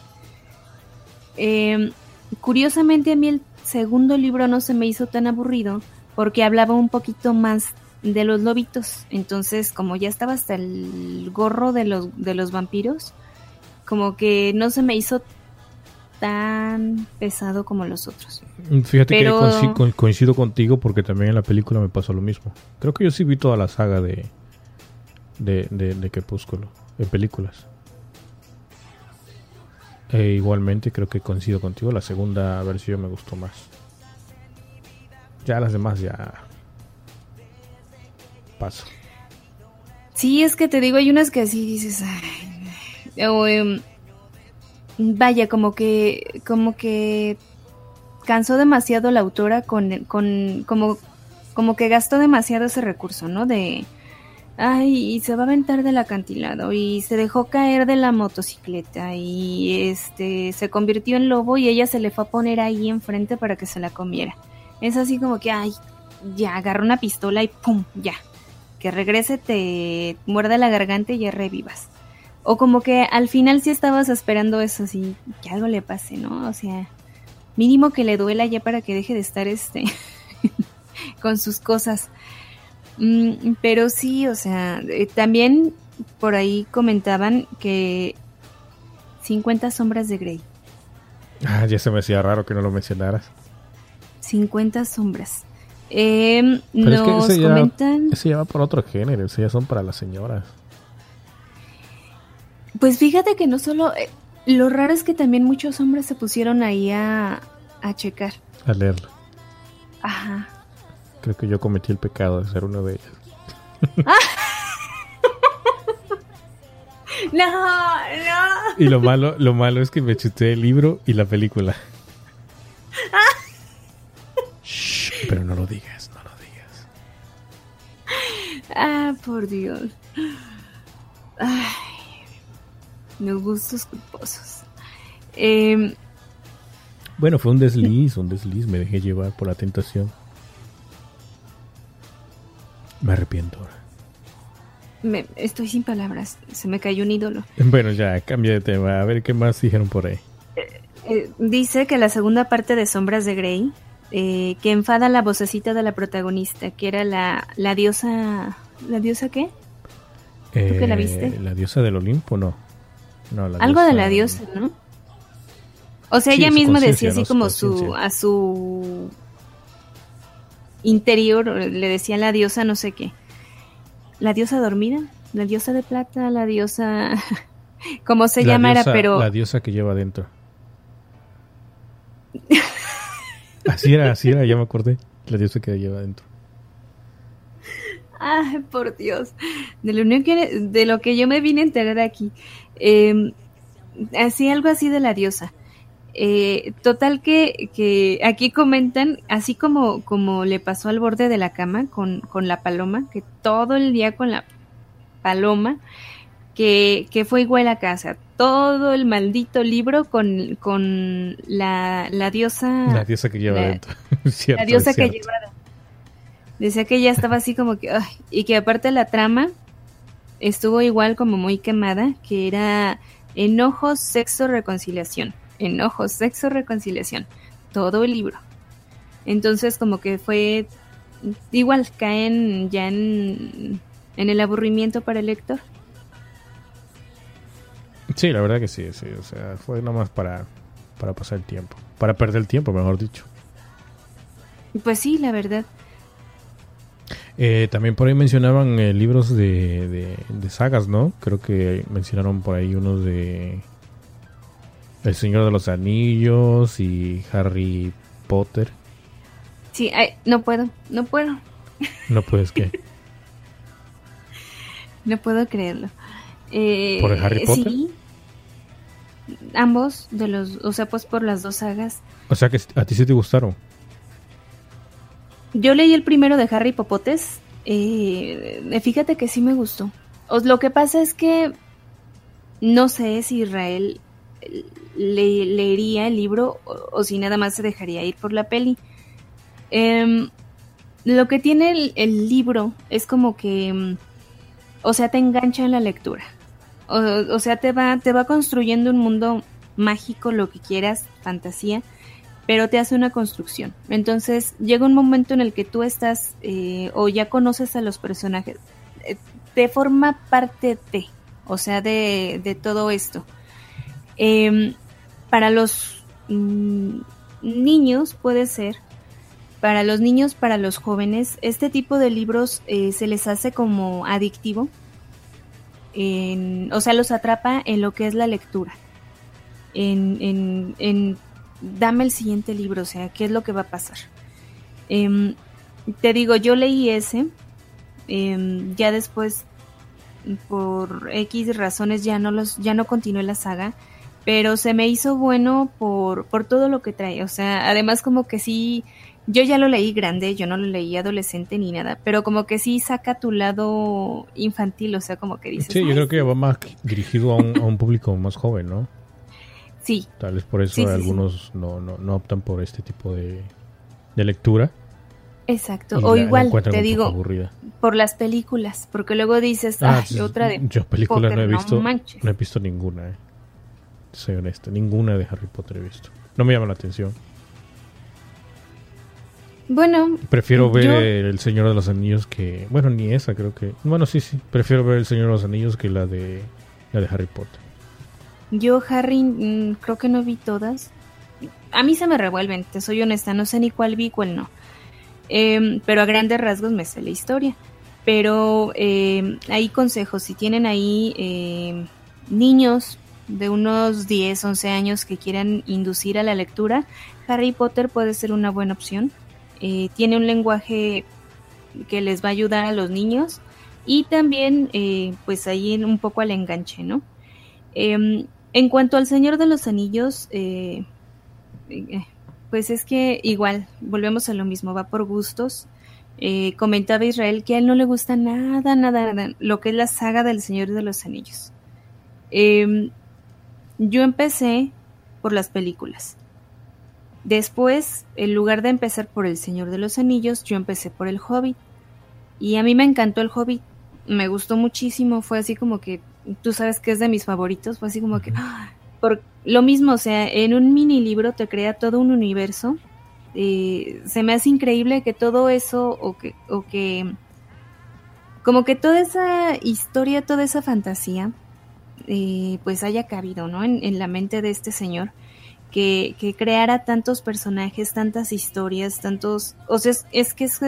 Speaker 3: Eh, curiosamente a mí el segundo libro no se me hizo tan aburrido porque hablaba un poquito más de los lobitos. Entonces, como ya estaba hasta el gorro de los, de los vampiros, como que no se me hizo tan pesado como los otros.
Speaker 2: Fíjate
Speaker 3: Pero-
Speaker 2: que coinci- co- coincido contigo porque también en la película me pasó lo mismo. Creo que yo sí vi toda la saga de de, de, de Crepúsculo en películas. E igualmente creo que coincido contigo, la segunda versión me gustó más. Ya las demás ya paso.
Speaker 3: Sí, es que te digo, hay unas que así dices, "Ay", em, vaya, como que, como que cansó demasiado la autora con, con, como, como que gastó demasiado ese recurso, ¿no? De, ay, y se va a aventar del acantilado y se dejó caer de la motocicleta y este se convirtió en lobo y ella se le fue a poner ahí enfrente para que se la comiera. Es así como que, ay, ya agarra una pistola y pum, ya. Que regrese, te muerde la garganta y ya revivas. O como que al final sí estabas esperando eso, así, que algo le pase, ¿no? O sea, mínimo que le duela ya para que deje de estar este con sus cosas. Mm, pero sí, o sea, eh, también por ahí comentaban que 50 sombras de Grey.
Speaker 2: Ah, ya se me hacía raro que no lo mencionaras.
Speaker 3: 50 sombras. Eh,
Speaker 2: Pero es que
Speaker 3: nos
Speaker 2: ese ya-
Speaker 3: comentan.
Speaker 2: Ese ya va por otro género, ese ya son para las señoras.
Speaker 3: Pues fíjate que no solo. eh, lo raro es que también muchos hombres se pusieron ahí a, a checar.
Speaker 2: A leerlo.
Speaker 3: Ajá.
Speaker 2: Creo que yo cometí el pecado de ser uno de ellos.
Speaker 3: No, no.
Speaker 2: Y lo malo, lo malo es que me chuté el libro y la película. Shh, pero no lo digas, no lo digas.
Speaker 3: Ah, por Dios. Ay, los gustos culposos. Em,
Speaker 2: Bueno, fue un desliz, un desliz. Me dejé llevar por la tentación. Me arrepiento ahora.
Speaker 3: me- estoy sin palabras. Se me cayó un ídolo.
Speaker 2: Bueno, ya, cambia de tema. A ver qué más dijeron por ahí.
Speaker 3: Eh, dice que la segunda parte de Sombras de Grey, eh, que enfada la vocecita de la protagonista, que era la, la diosa. ¿La diosa qué? que la viste?
Speaker 2: Eh, ¿La diosa del Olimpo? No. No la
Speaker 3: Algo de la diosa, ¿no? O sea,
Speaker 2: Sí,
Speaker 3: ella misma decía así como su, a su interior, le decía la diosa no sé qué. La diosa dormida, la diosa de plata, la diosa... como se
Speaker 2: La
Speaker 3: llama era,
Speaker 2: diosa-
Speaker 3: pero...
Speaker 2: La diosa que lleva adentro. así era, así era, ya me acordé. La diosa que lleva adentro.
Speaker 3: Ay, por Dios. De lo, único que, de lo que yo me vine a enterar aquí. Eh, así, algo así de la diosa. Eh, total que, que aquí comentan, así como, como le pasó al borde de la cama con, con la paloma, que todo el día con la paloma, que, que fue igual a casa. Todo el maldito libro con, con la, la diosa.
Speaker 2: La diosa que lleva
Speaker 3: la-
Speaker 2: adentro. Cierto,
Speaker 3: la diosa que llevaba. Decía que ya estaba así como que, ay, y que aparte la trama estuvo igual como muy quemada, que era enojo, sexo, reconciliación. Enojo, sexo, reconciliación. Todo el libro. Entonces como que fue igual, caen ya en, en el aburrimiento para el lector.
Speaker 2: Sí, la verdad que sí, sí. O sea, fue nomás para, para pasar el tiempo. Para perder el tiempo, mejor dicho.
Speaker 3: Pues sí, la verdad.
Speaker 2: Eh, también por ahí mencionaban eh, libros de, de, de sagas, ¿no? Creo que mencionaron por ahí unos de El Señor de los Anillos y Harry Potter.
Speaker 3: Sí, ay, no puedo, no puedo,
Speaker 2: No puedes que.
Speaker 3: no puedo creerlo. Eh,
Speaker 2: ¿Por el Harry Potter?
Speaker 3: Sí. Ambos, de los, o sea, pues por las dos sagas.
Speaker 2: O sea que a ti sí te gustaron.
Speaker 3: Yo leí el primero de Harry Popotes. eh, fíjate que sí me gustó. Os- lo que pasa es que no sé si Israel eh, le- leería el libro o, si nada más se dejaría ir por la peli. Em, lo que tiene el, el libro es como que, mm, o sea, te engancha en la lectura. O, o sea, te va, te va construyendo un mundo mágico, lo que quieras, fantasía pero te hace una construcción. Entonces llega un momento en el que tú estás eh, o ya conoces a los personajes, eh, te forma parte de, o sea, de, de todo esto. Em, para los mm, niños puede ser, para los niños, para los jóvenes, este tipo de libros eh, se les hace como adictivo, o sea, los atrapa en lo que es la lectura. En, en, en dame el siguiente libro, o sea, ¿qué es lo que va a pasar? Em, te digo, yo leí ese, em, ya después, por X razones, ya no los, ya no continué la saga, pero se me hizo bueno por, por todo lo que trae, o sea, además como que sí yo ya lo leí grande, yo no lo leí adolescente ni nada, pero como que sí saca tu lado infantil, o sea, como que dices.
Speaker 2: Sí, yo
Speaker 3: "Ay,
Speaker 2: creo que va más dirigido a un, a un público más joven, ¿no?
Speaker 3: Sí,
Speaker 2: Tal vez por eso
Speaker 3: Sí, sí, sí.
Speaker 2: algunos No, no, no optan por este tipo de, de lectura.
Speaker 3: exacto. O
Speaker 2: la-
Speaker 3: igual, te digo,
Speaker 2: aburrida.
Speaker 3: por las películas, porque luego dices,
Speaker 2: Ah,
Speaker 3: ay, otra de.
Speaker 2: Yo películas no he
Speaker 3: no
Speaker 2: visto. No he visto ninguna, eh. Soy honesto. Ninguna de Harry Potter he visto. No me llama la atención.
Speaker 3: Bueno,
Speaker 2: Prefiero ver
Speaker 3: Yo-
Speaker 2: El Señor de los Anillos que... Bueno, ni esa creo que... Bueno, sí, sí. Prefiero ver El Señor de los Anillos que la de, la de Harry Potter.
Speaker 3: Yo, Harry, mm, creo que no vi todas. A mí se me revuelven, te soy honesta, no sé ni cuál vi cuál no. Em, pero a grandes rasgos me sé la historia. Pero em, hay consejos, si tienen ahí em, niños de unos 10, 11 años que quieran inducir a la lectura, Harry Potter puede ser una buena opción. Eh, tiene un lenguaje que les va a ayudar a los niños y también eh, pues ahí un poco al enganche, ¿no? En cuanto al Señor de los Anillos, eh, eh, pues es que igual, volvemos a lo mismo, va por gustos. Eh, comentaba Israel que a él no le gusta nada, nada, nada, lo que es la saga del Señor de los Anillos. Em, yo empecé por las películas. Después, en lugar de empezar por El Señor de los Anillos, yo empecé por El Hobbit. Y a mí me encantó El Hobbit. Me gustó muchísimo. Fue así como que, tú sabes que es de mis favoritos. Fue así como que, ¡ah! por lo mismo, o sea, en un mini libro te crea todo un universo. Eh, se me hace increíble que todo eso, o que, o que, como que toda esa historia, toda esa fantasía, eh, pues haya cabido, ¿no? En, en la mente de este señor que, que creara tantos personajes, tantas historias, tantos... O sea, es, es que es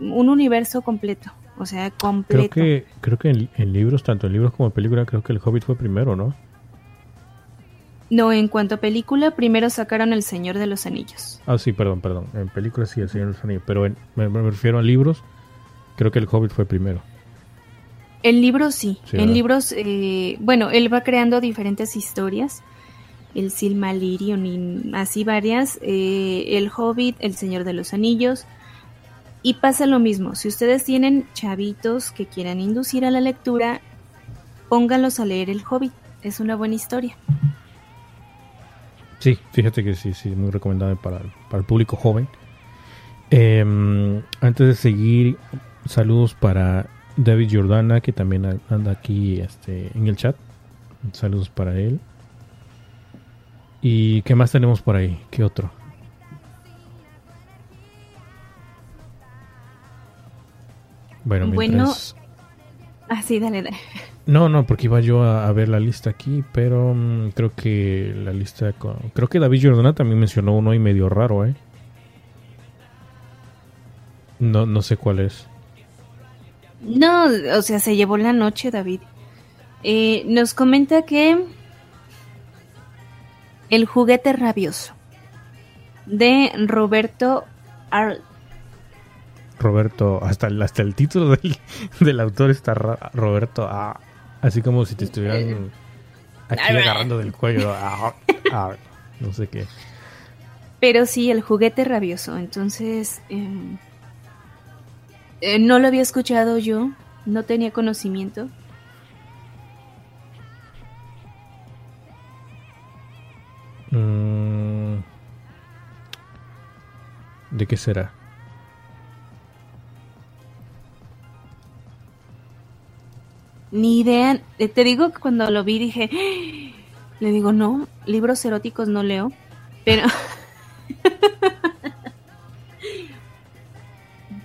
Speaker 3: un universo completo. O sea,
Speaker 2: Creo
Speaker 3: completo.
Speaker 2: que, creo que en, en libros, tanto en libros como en película, creo que El Hobbit fue primero, ¿no?
Speaker 3: No, en cuanto a película, primero sacaron El Señor de los Anillos.
Speaker 2: Ah, sí, perdón, perdón. En películas sí, El Señor de los Anillos. Pero en- me, me refiero a libros, creo que El Hobbit fue primero.
Speaker 3: En libros sí.
Speaker 2: Sí,
Speaker 3: en
Speaker 2: ¿verdad?
Speaker 3: libros, eh, bueno, él va creando diferentes historias. El Silmarillion y así varias. eh, el Hobbit, El Señor de los Anillos. Y pasa lo mismo. Si ustedes tienen chavitos que quieran inducir a la lectura, pónganlos a leer El Hobbit. Es una buena historia.
Speaker 2: Sí, fíjate que sí, sí, muy recomendable para, para el público joven. Em, antes de seguir, saludos para David Jordana, que también anda aquí este, en el chat. Saludos para él. ¿Y qué más tenemos por ahí? ¿Qué otro? Bueno,
Speaker 3: Bueno. Ah, sí, dale, dale.
Speaker 2: No, no, porque iba yo a, a ver la lista aquí, pero mm, creo que la lista... con- creo que David Jordana también mencionó uno y medio raro, ¿eh? No, no sé cuál es.
Speaker 3: No, o sea, se llevó la noche, David. Eh, nos comenta que El juguete rabioso de Roberto Ar
Speaker 2: Roberto, hasta el, hasta el título del, del autor está Roberto A. Así como si te estuvieran aquí agarrando del cuello. Ah, ah, no sé qué.
Speaker 3: Pero sí, el juguete rabioso. Entonces, em, eh, no lo había escuchado yo, no tenía conocimiento.
Speaker 2: Mm, ¿De qué será?
Speaker 3: Ni idea. Eh, Te digo que cuando lo vi dije, le digo, no, libros eróticos no leo, pero...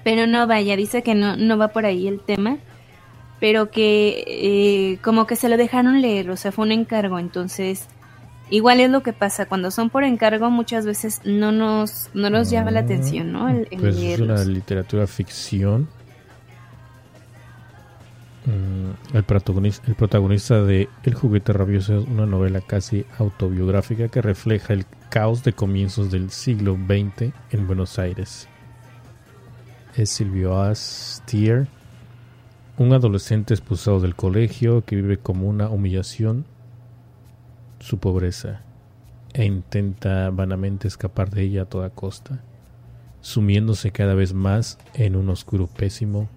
Speaker 3: pero no vaya, dice que no, no va por ahí el tema, pero que eh, como que se lo dejaron leer, o sea, fue un encargo, entonces igual es lo que pasa, cuando son por encargo muchas veces no nos, no nos llama la atención, ¿no? El, el
Speaker 2: Pues es una literatura ficción. Mm, El protagonista, de El juguete rabioso es una novela casi autobiográfica que refleja el caos de comienzos del siglo XX en Buenos Aires. Es Silvio Astier, un adolescente expulsado del colegio que vive como una humillación su pobreza e intenta vanamente escapar de ella a toda costa. sumiéndose cada vez más en un oscuro pésimo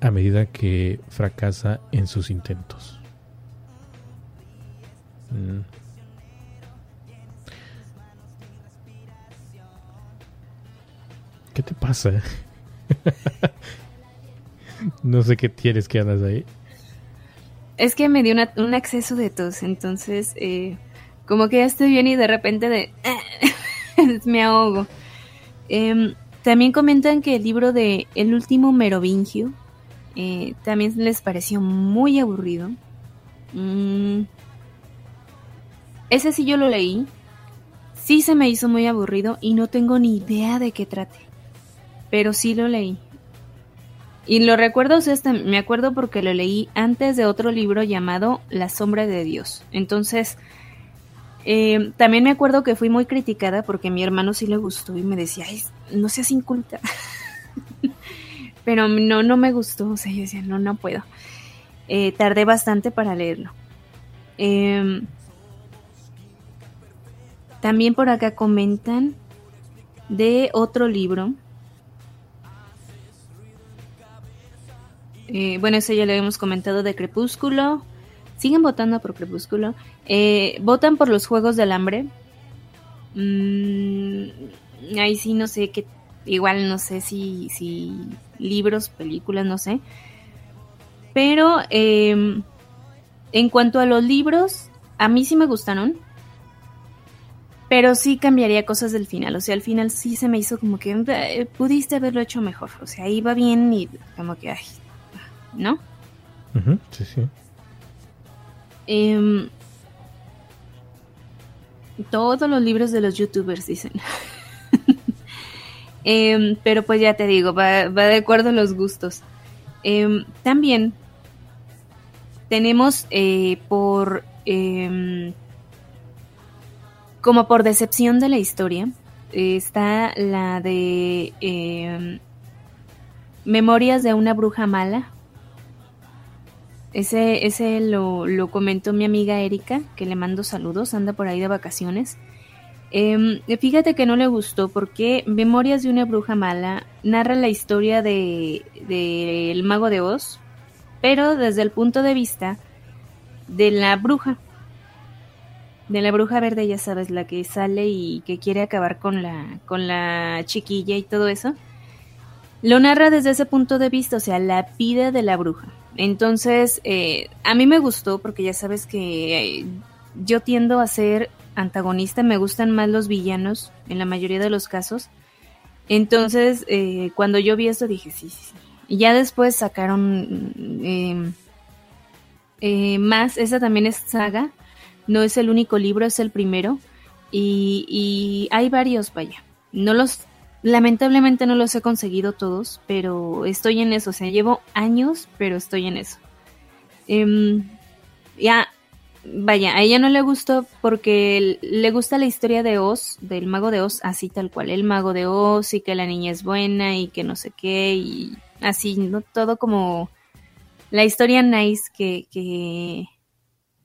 Speaker 2: a medida que fracasa en sus intentos. Mm. ¿Qué te pasa? no sé qué tienes que andas ahí.
Speaker 3: Es que me dio un acceso de tos, entonces eh, como que ya estoy bien y de repente de me ahogo. Em, también comentan que el libro de El último Merovingio eh, también les pareció muy aburrido. Mm, ese sí yo lo leí. Sí se me hizo muy aburrido y no tengo ni idea de qué trate. Pero sí lo leí. Y lo recuerdo, o sea, me acuerdo porque lo leí antes de otro libro llamado La sombra de Dios. Entonces, eh, también me acuerdo que fui muy criticada porque mi hermano sí le gustó y me decía, Ay, no seas inculta. pero no, no me gustó, o sea, yo decía, no, no puedo. Eh, tardé bastante para leerlo. Em, también por acá comentan de otro libro. Eh, bueno, eso ya lo habíamos comentado de Crepúsculo. Siguen votando por Crepúsculo. Eh, votan por los Juegos del Hambre. Mm, ahí sí no sé qué. Igual no sé si, si libros, películas, no sé. Pero em, en cuanto a los libros, a mí sí me gustaron. Pero sí cambiaría cosas del final. O sea, al final sí se me hizo como que eh, pudiste haberlo hecho mejor. O sea, iba bien y como que, ay, ¿no?
Speaker 2: sí, sí.
Speaker 3: Em, todos los libros de los youtubers dicen. Em, pero pues ya te digo, va, de acuerdo a los gustos. Em, también tenemos eh, por... Em, como por decepción de la historia, está la de Memorias de una bruja mala. Ese, ese lo, lo comentó mi amiga Erika, que le mando saludos, anda por ahí de vacaciones. Eh, fíjate que no le gustó porque Memorias de una bruja mala narra la historia de, el mago de Oz, pero desde el punto de vista de la bruja. De la bruja verde, ya sabes, la que sale y que quiere acabar con la, con la chiquilla y todo eso. Lo narra desde ese punto de vista, o sea, la vida de la bruja. Entonces, eh, a mí me gustó porque ya sabes que eh, yo tiendo a ser antagonista, me gustan más los villanos en la mayoría de los casos. Entonces, eh, cuando yo vi esto dije, sí, sí, sí. Ya después sacaron em, eh, más, esa también es saga, no es el único libro, es el primero. Y, y hay varios, vaya. No los, lamentablemente no los he conseguido todos, pero estoy en eso. O sea, llevo años, pero estoy en eso. Eh, ya, vaya, a ella no le gustó porque le gusta la historia de Oz, del mago de Oz, así tal cual, el mago de Oz y que la niña es buena y que no sé qué y así, ¿no? Todo como la historia nice que, que,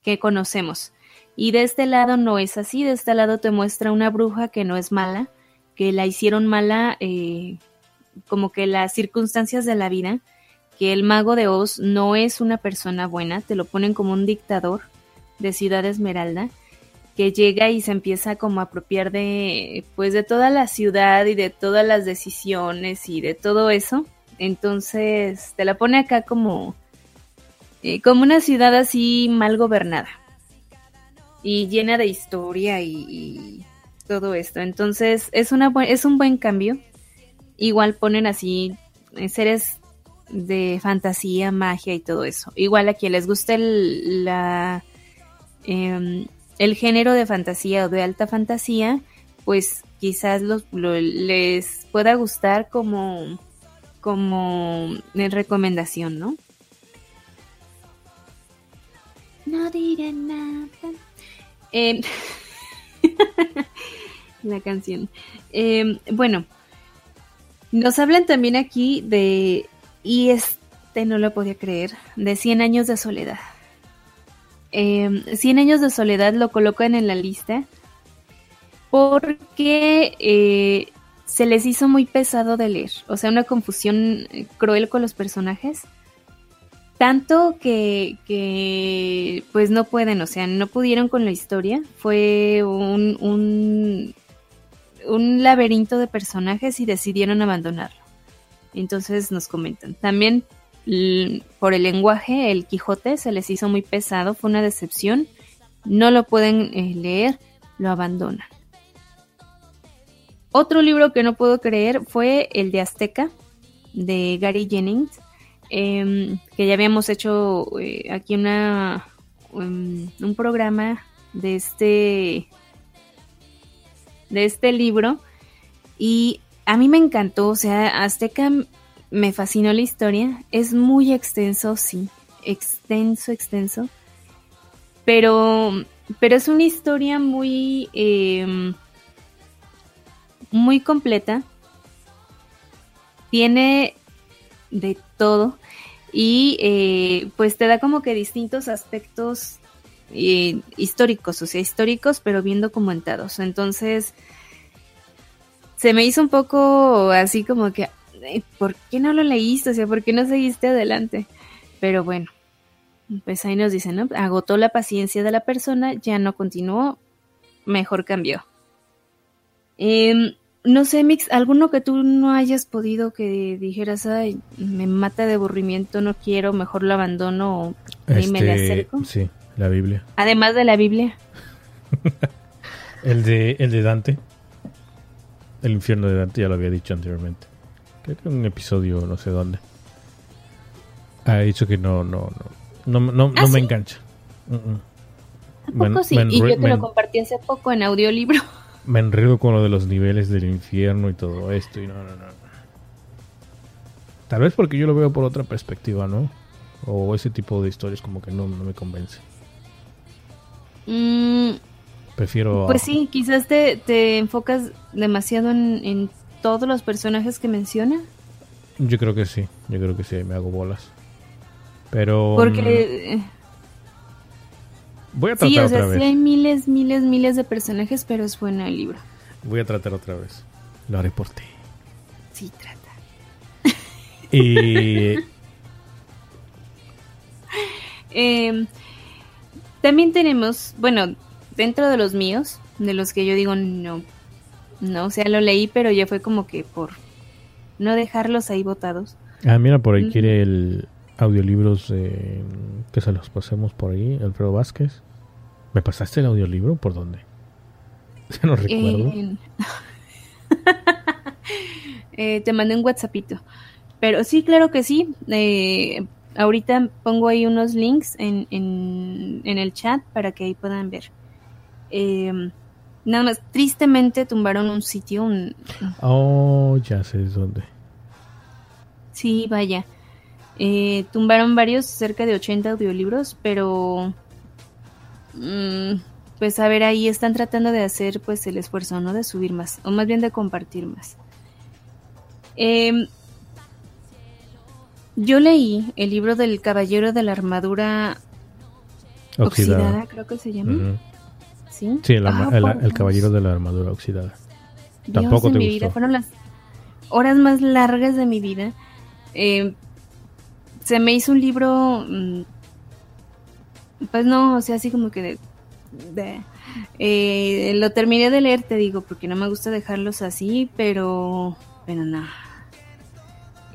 Speaker 3: que conocemos. Y de este lado no es así, de este lado te muestra una bruja que no es mala, que la hicieron mala eh, como que las circunstancias de la vida, que el mago de Oz no es una persona buena, te lo ponen como un dictador de Ciudad Esmeralda, que llega y se empieza como a apropiar de pues de toda la ciudad y de todas las decisiones y de todo eso. Entonces te la pone acá como eh, como una ciudad así mal gobernada y llena de historia y, todo esto. Entonces es una es un buen cambio. Igual ponen así seres de fantasía, magia y todo eso. Igual a quien les guste la Em, el género de fantasía o de alta fantasía, pues quizás les pueda gustar como, como recomendación, ¿no? No diré nada. La canción. Em, bueno, nos hablan también aquí de, y este no lo podía creer, de 100 años de soledad eh, 100 años de soledad lo colocan en la lista porque eh, se les hizo muy pesado de leer, o sea, una confusión eh, cruel con los personajes. Tanto que, pues no pueden, o sea, no pudieron con la historia. Fue un laberinto de personajes y decidieron abandonarlo. Entonces nos comentan. También por el lenguaje, el Quijote se les hizo muy pesado, fue una decepción. No lo pueden eh, leer, lo abandonan. Otro libro que no puedo creer fue el de Azteca, de Gary Jennings, em, que ya habíamos hecho eh, aquí una, um, un programa de este, de este libro. Y a mí me encantó, o sea, Azteca me fascinó la historia. Es muy extenso, sí, extenso, extenso. Pero, pero es una historia muy... Em, muy completa. Tiene de todo. Y eh, pues te da como que distintos aspectos eh, históricos, o sea, históricos, pero bien documentados. Entonces, se me hizo un poco así como que, ¿por qué no lo leíste? O sea, ¿por qué no seguiste adelante? Pero bueno, pues ahí nos dicen, ¿no? Agotó la paciencia de la persona, ya no continuó, mejor cambió. Eh, no sé, Mix, alguno que tú no hayas podido que dijeras, ay, me mata de aburrimiento, no quiero, mejor lo abandono o me le
Speaker 2: Este,
Speaker 3: acerco.
Speaker 2: Sí, la Biblia.
Speaker 3: Además de la Biblia.
Speaker 2: El de, el de Dante. El infierno de Dante, ya lo había dicho anteriormente. Creo que en un episodio, no sé dónde. Ha dicho que no, no, no. No, no,
Speaker 3: ¿Ah,
Speaker 2: no me
Speaker 3: sí?
Speaker 2: engancha. Mm, mm.
Speaker 3: ¿A poco
Speaker 2: Me-
Speaker 3: sí?
Speaker 2: me
Speaker 3: y yo te
Speaker 2: me-
Speaker 3: lo compartí hace poco en audiolibro.
Speaker 2: Me enredo con lo de los niveles del infierno y todo esto. Y no, no, no. Tal vez porque yo lo veo por otra perspectiva, ¿no? O ese tipo de historias como que no, no me convence.
Speaker 3: Mm,
Speaker 2: Prefiero...
Speaker 3: pues sí, quizás te, te enfocas demasiado en, en todos los personajes que menciona.
Speaker 2: Yo creo que sí. Yo creo que sí, me hago bolas. Pero... mm,
Speaker 3: Porque eh,
Speaker 2: Voy a tratar
Speaker 3: sí, o
Speaker 2: otra
Speaker 3: sea,
Speaker 2: vez.
Speaker 3: sí hay miles, miles, miles de personajes, pero es bueno el libro.
Speaker 2: Voy a tratar otra vez. Lo haré por ti.
Speaker 3: Sí, trata.
Speaker 2: Y...
Speaker 3: Eh, también tenemos, bueno, dentro de los míos, de los que yo digo no, no, o sea, lo leí, pero ya fue como que por no dejarlos ahí botados.
Speaker 2: Ah, mira, por ahí quiere el audiolibros eh, que se los pasemos por ahí, Alfredo Vázquez. ¿Me pasaste el audiolibro? ¿Por dónde? Ya no recuerdo.
Speaker 3: Eh, eh, te mandé un WhatsAppito. Pero sí, claro que sí. Eh, ahorita pongo ahí unos links en, en, en el chat para que ahí puedan ver. Eh, nada más, tristemente tumbaron un sitio, un,
Speaker 2: Oh, ya sé dónde.
Speaker 3: Sí, vaya. Eh, tumbaron varios, cerca de 80 audiolibros, pero... mm, pues a ver, ahí están tratando de hacer pues el esfuerzo, ¿no? De subir más, o más bien de compartir más. Em, yo leí el libro del Caballero de la Armadura Oxidada,
Speaker 2: Oxidada.
Speaker 3: creo que se llama. ¿Sí?
Speaker 2: Sí, el, arma-
Speaker 3: Ah,
Speaker 2: el- el caballero de la armadura oxidada.
Speaker 3: Dios
Speaker 2: Tampoco te
Speaker 3: mi
Speaker 2: gustó.
Speaker 3: vida. Fueron las horas más largas de mi vida. Eh, se me hizo un libro. mm, Pues no, o sea, así como que de. de- eh, lo terminé de leer, te digo, porque no me gusta dejarlos así, pero. Pero no.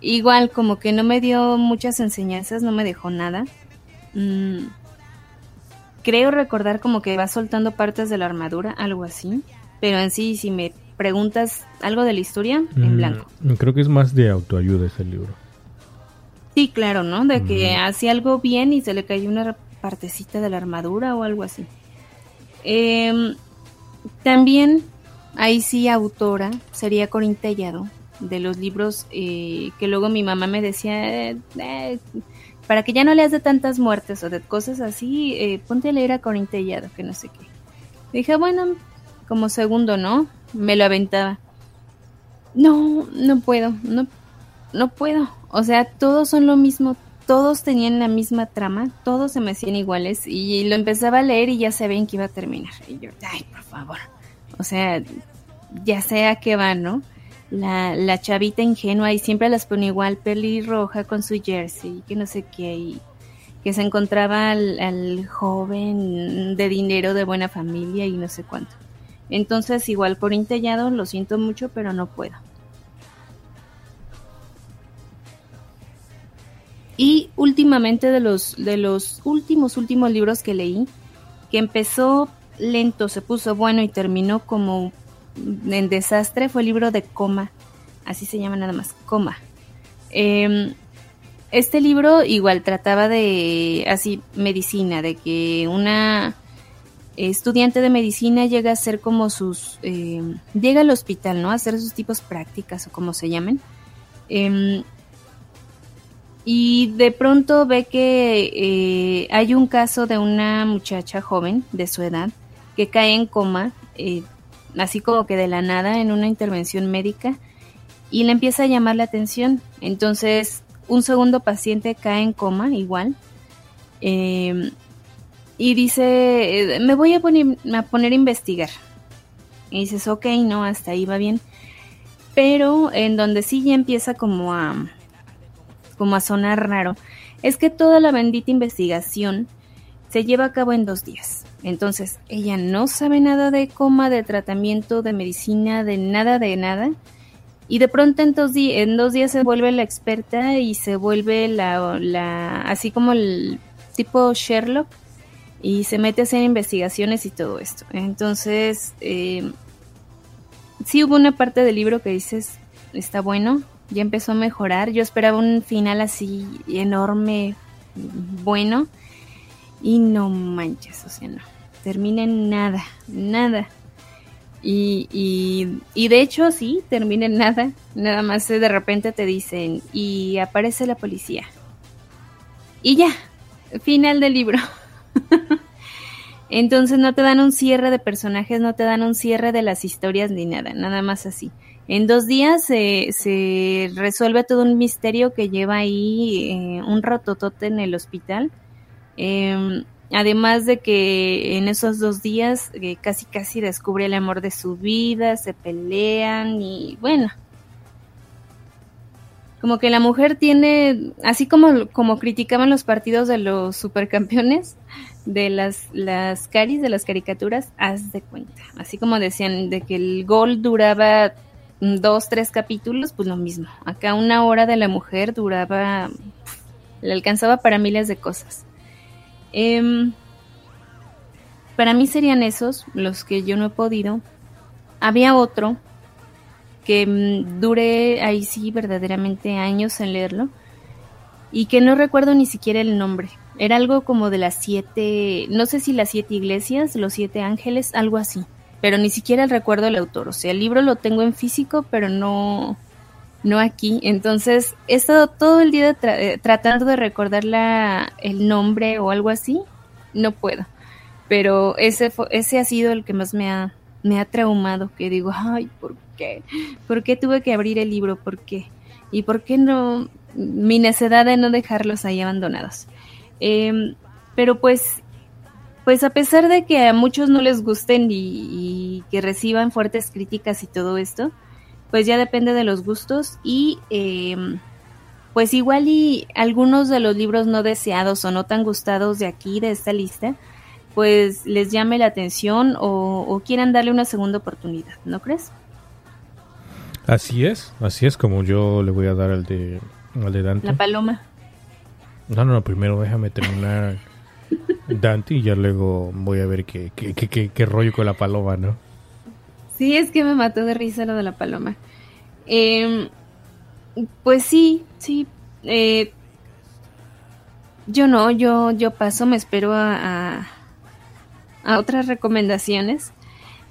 Speaker 3: Igual, como que no me dio muchas enseñanzas, no me dejó nada. Mm, creo recordar como que va soltando partes de la armadura, algo así. Pero en sí, si me preguntas algo de la historia, en
Speaker 2: Mm,
Speaker 3: blanco.
Speaker 2: Creo que es más de autoayuda ese libro.
Speaker 3: Sí, claro, ¿no? De que
Speaker 2: Ujú.
Speaker 3: hacía algo bien y se le cayó una partecita de la armadura o algo así. Em, también, ahí sí, autora, sería Corín Tellado, de los libros eh, que luego mi mamá me decía, eh, eh, para que ya no leas de tantas muertes o de cosas así, eh, ponte a leer a Corín Tellado, que no sé qué. Dije, bueno, como segundo, ¿no? Me lo aventaba. No, no puedo, no, no puedo. O sea, todos son lo mismo, todos tenían la misma trama, todos se me hacían iguales y lo empezaba a leer y ya sabían que iba a terminar. Y yo, ay, por favor. O sea, ya sé a qué va, ¿no? La, la chavita ingenua y siempre las pone igual, pelirroja con su jersey, que no sé qué, y que se encontraba al, joven de dinero, de buena familia y no sé cuánto. Entonces, igual por intellado, lo siento mucho, pero no puedo. Y últimamente de los, de los últimos, últimos libros que leí, que empezó lento, se puso bueno y terminó como en desastre, fue el libro de Coma. Así se llama nada más, Coma. Em, este libro igual trataba de así medicina, de que una estudiante de medicina llega a ser como sus, em, llega al hospital, ¿no? A hacer sus tipos prácticas o como se llamen. Em, y de pronto ve que eh, hay un caso de una muchacha joven de su edad que cae en coma, eh, así como que de la nada en una intervención médica, y le empieza a llamar la atención. Entonces, un segundo paciente cae en coma igual. Eh, y dice, me voy a poner, a poner a investigar. Y dices, ok, no, hasta ahí va bien. Pero en donde sí ya empieza como a como a sonar raro, es que toda la bendita investigación se lleva a cabo en dos días. Entonces, ella no sabe nada de coma, de tratamiento, de medicina, de nada, de nada. Y de pronto en dos, en dos días se vuelve la experta y se vuelve la, la, así como el tipo Sherlock, y se mete a hacer investigaciones y todo esto. Entonces, eh, sí hubo una parte del libro que dices, está bueno, ya empezó a mejorar. Yo esperaba un final así enorme, bueno, y no manches, o sea, no. Termina en nada, nada. Y, y, y de hecho, sí, termina en nada. Nada más de repente te dicen, y aparece la policía. Y ya, final del libro. Entonces no te dan un cierre de personajes, no te dan un cierre de las historias ni nada, nada más así. En dos días se, resuelve todo un misterio que lleva ahí eh, un rototote en el hospital. Em, además de que en esos dos días eh, casi casi descubre el amor de su vida, se pelean y bueno. Como que la mujer tiene, así como, como criticaban los partidos de los supercampeones, de las, las caris, de las caricaturas, haz de cuenta. Así como decían de que el gol duraba dos, tres capítulos, pues lo mismo. Acá una hora de la mujer duraba, le alcanzaba para miles de cosas. Em, para mí serían esos los que yo no he podido. Había otro que mm, duré ahí sí verdaderamente años en leerlo y que no recuerdo ni siquiera el nombre. Era algo como de las siete, no sé si las siete iglesias, los siete ángeles, algo así pero ni siquiera el recuerdo del autor. O sea, el libro lo tengo en físico, pero no, no aquí. Entonces, he estado todo el día eh, tratando de recordar la, el nombre o algo así. No puedo. Pero ese, ese ha sido el que más me ha, me ha traumado. Que digo, ay, ¿por qué? ¿Por qué tuve que abrir el libro? ¿Por qué? ¿Y por qué no? Mi necedad de no dejarlos ahí abandonados. Em, pero pues pues a pesar de que a muchos no les gusten y, que reciban fuertes críticas y todo esto, pues ya depende de los gustos y em, pues igual y algunos de los libros no deseados o no tan gustados de aquí, de esta lista, pues les llame la atención o, quieran darle una segunda oportunidad, ¿no crees?
Speaker 2: Así es, así es como yo le voy a dar al de, al de Dante.
Speaker 3: La paloma.
Speaker 2: No, no, no, primero déjame terminar Dante y ya luego voy a ver qué, qué, qué, qué, rollo con la paloma, ¿no?
Speaker 3: Sí, es que me mató de risa lo de la paloma. Em, pues sí, sí. Eh, yo no, yo, yo paso, me espero a, a, otras recomendaciones.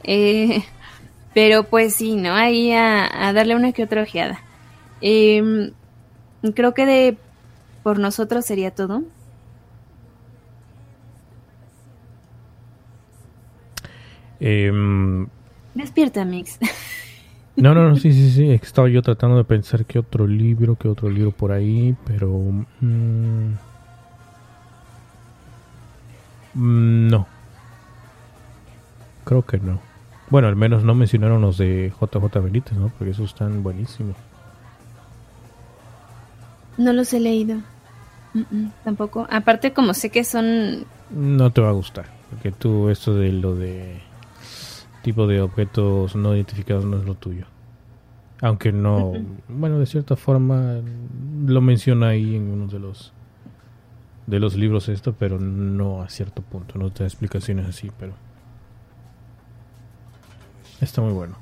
Speaker 3: Eh, pero pues sí, ¿no? Ahí a, a darle una que otra ojeada. Em, creo que de por nosotros sería todo.
Speaker 2: Eh,
Speaker 3: Despierta, Mix.
Speaker 2: No, no, no, sí, sí, sí. Estaba yo tratando de pensar qué otro libro, qué otro libro por ahí, pero... Mm, mm, no. Creo que no. Bueno, al menos no mencionaron los de JJ Benítez, ¿no? Porque esos están buenísimos.
Speaker 3: No los he leído. Mm, mm, tampoco. Aparte, como sé que son.
Speaker 2: No te va a gustar. Porque tú, esto de lo de tipo de objetos no identificados no es lo tuyo. Aunque no. Bueno, de cierta forma lo menciona ahí en uno de los de los libros esto, pero no a cierto punto. No te da explicaciones así, pero. Está muy bueno.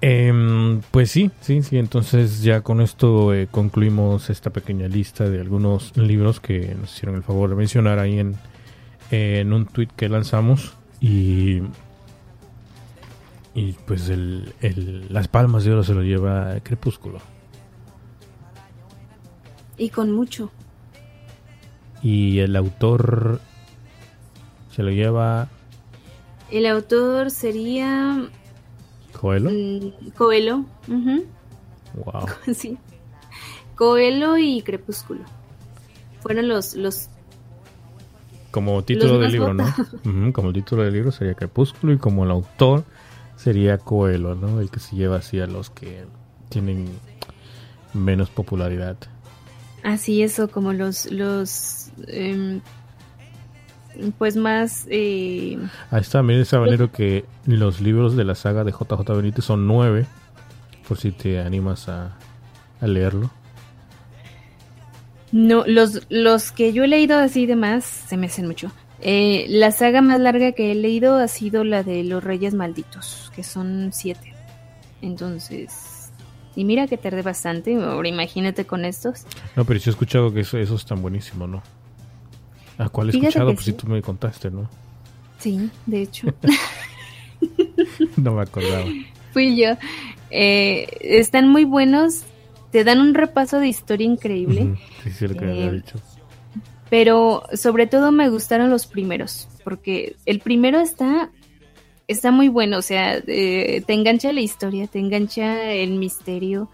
Speaker 2: Em, pues sí, sí, sí. Entonces ya con esto eh, concluimos esta pequeña lista de algunos libros que nos hicieron el favor de mencionar ahí en, en un tweet que lanzamos. Y, y pues el, el, las palmas de oro se lo lleva Crepúsculo.
Speaker 3: Y con mucho.
Speaker 2: Y el autor se lo lleva...
Speaker 3: El autor sería
Speaker 2: Coelho.
Speaker 3: Mm, Coelho.
Speaker 2: Wow.
Speaker 3: sí. Coelho y Crepúsculo. Fueron los, los
Speaker 2: como título del libro, ¿no? como el título del libro sería Crepúsculo y como el autor sería Coelho, ¿no? El que se lleva así a los que tienen menos popularidad.
Speaker 3: Así eso, como los los em, pues más... Eh...
Speaker 2: Ahí está, miren ese habanero que los libros de la saga de JJ Benítez son nueve, por si te animas a, a leerlo.
Speaker 3: No, los, los que yo he leído así de más se me hacen mucho. Eh, la saga más larga que he leído ha sido la de los Reyes Malditos, que son siete. Entonces, y mira que tardé bastante, ahora imagínate con estos.
Speaker 2: No, pero yo he escuchado que eso, eso es tan buenísimo, ¿no? ¿A cuál he escuchado? Pues si tú me contaste, ¿no?
Speaker 3: Sí, de hecho.
Speaker 2: no me acordaba.
Speaker 3: Fui yo. Eh, están muy buenos. Te dan un repaso de historia increíble.
Speaker 2: Sí, sí, lo que había
Speaker 3: Eh,
Speaker 2: dicho.
Speaker 3: Pero sobre todo me gustaron los primeros. Porque el primero está. Está muy bueno. O sea, eh, te engancha la historia, te engancha el misterio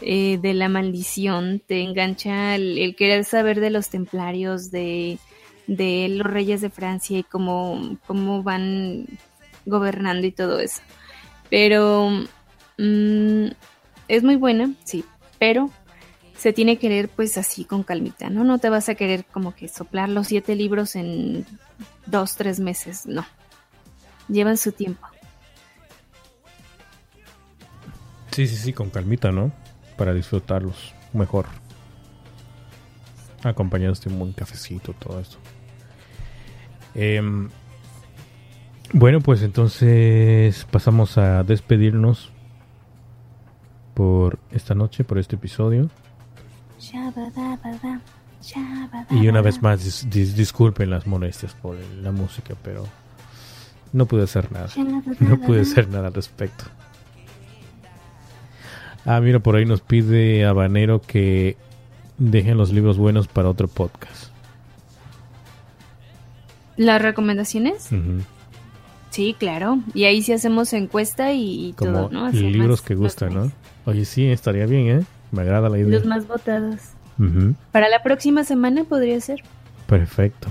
Speaker 3: eh, de la maldición, te engancha el, querer saber de los templarios, de de los reyes de Francia y cómo, cómo van gobernando y todo eso. Pero mm, es muy buena, sí, pero se tiene que leer pues así con calmita, ¿no? No te vas a querer como que soplar los siete libros en dos, tres meses, no. Llevan su tiempo.
Speaker 2: Sí, sí, sí, con calmita, ¿no? Para disfrutarlos mejor. Acompañados de un buen cafecito, todo esto. Em, bueno, pues entonces pasamos a despedirnos por esta noche, por este episodio. Y una vez más, dis- dis- disculpen las molestias por la música, pero no pude hacer nada. No pude hacer nada al respecto. Ah, mira, por ahí nos pide Habanero que dejen los libros buenos para otro podcast.
Speaker 3: ¿Las recomendaciones? Sí, claro. Y ahí sí hacemos encuesta y, y
Speaker 2: Como
Speaker 3: todo, ¿no? Así
Speaker 2: libros
Speaker 3: más-
Speaker 2: que gustan, ¿no? Oye, sí, estaría bien, ¿eh? Me agrada la idea.
Speaker 3: Los más votados. Para la próxima semana podría ser.
Speaker 2: Perfecto.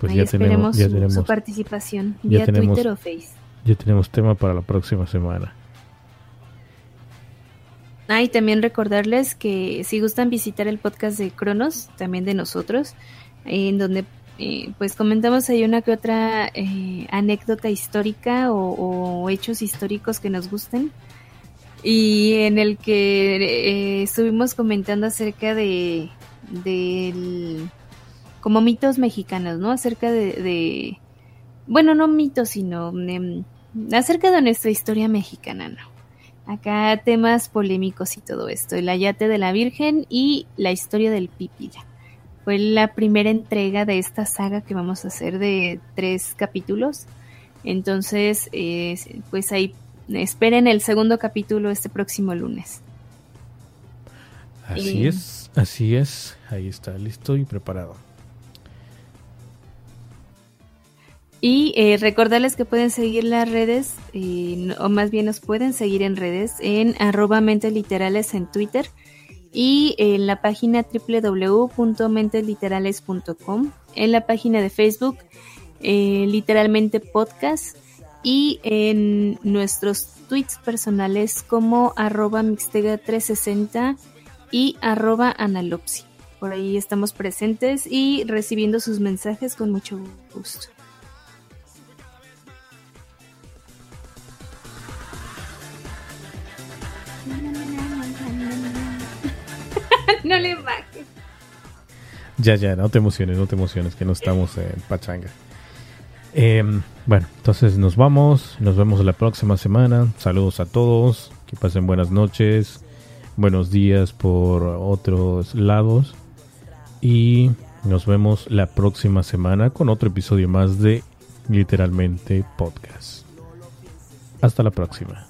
Speaker 2: Pues
Speaker 3: Ahí
Speaker 2: ya
Speaker 3: esperemos
Speaker 2: tenemos, ya
Speaker 3: su,
Speaker 2: tenemos,
Speaker 3: su participación
Speaker 2: ya tenemos-
Speaker 3: Twitter o Face.
Speaker 2: ya tenemos tema para la próxima semana.
Speaker 3: Ah, y también recordarles que si gustan visitar el podcast de Cronos, también de nosotros, en donde eh, pues comentamos ahí una que otra eh, anécdota histórica o, o hechos históricos que nos gusten. Y en el que eh, estuvimos comentando acerca de del como mitos mexicanos, ¿no? Acerca de, bueno, no mitos, sino em, acerca de nuestra historia mexicana, ¿no? Acá temas polémicos y todo esto. El ayate de la Virgen y la historia del Pípila. Fue la primera entrega de esta saga que vamos a hacer de tres capítulos. Entonces, eh, pues ahí esperen el segundo capítulo este próximo lunes.
Speaker 2: Así
Speaker 3: Eh.
Speaker 2: es, así es. Ahí está, listo y preparado.
Speaker 3: Y eh, recordarles que pueden seguir las redes, eh, o más bien nos pueden seguir en redes, en arroba mentes literales en Twitter y en la página www.mentesliterales.com, en la página de Facebook, eh, literalmente podcast, y en nuestros tweets personales como arroba mixtega360 y arroba analopsi. Por ahí estamos presentes y recibiendo sus mensajes con mucho gusto. no le bajes.
Speaker 2: Ya, ya, no te emociones, no te emociones, que no estamos en pachanga. Em, bueno, entonces nos vamos, nos vemos la próxima semana. Saludos a todos, que pasen buenas noches, buenos días por otros lados. Y nos vemos la próxima semana con otro episodio más de Literalmente Podcast. Hasta la próxima.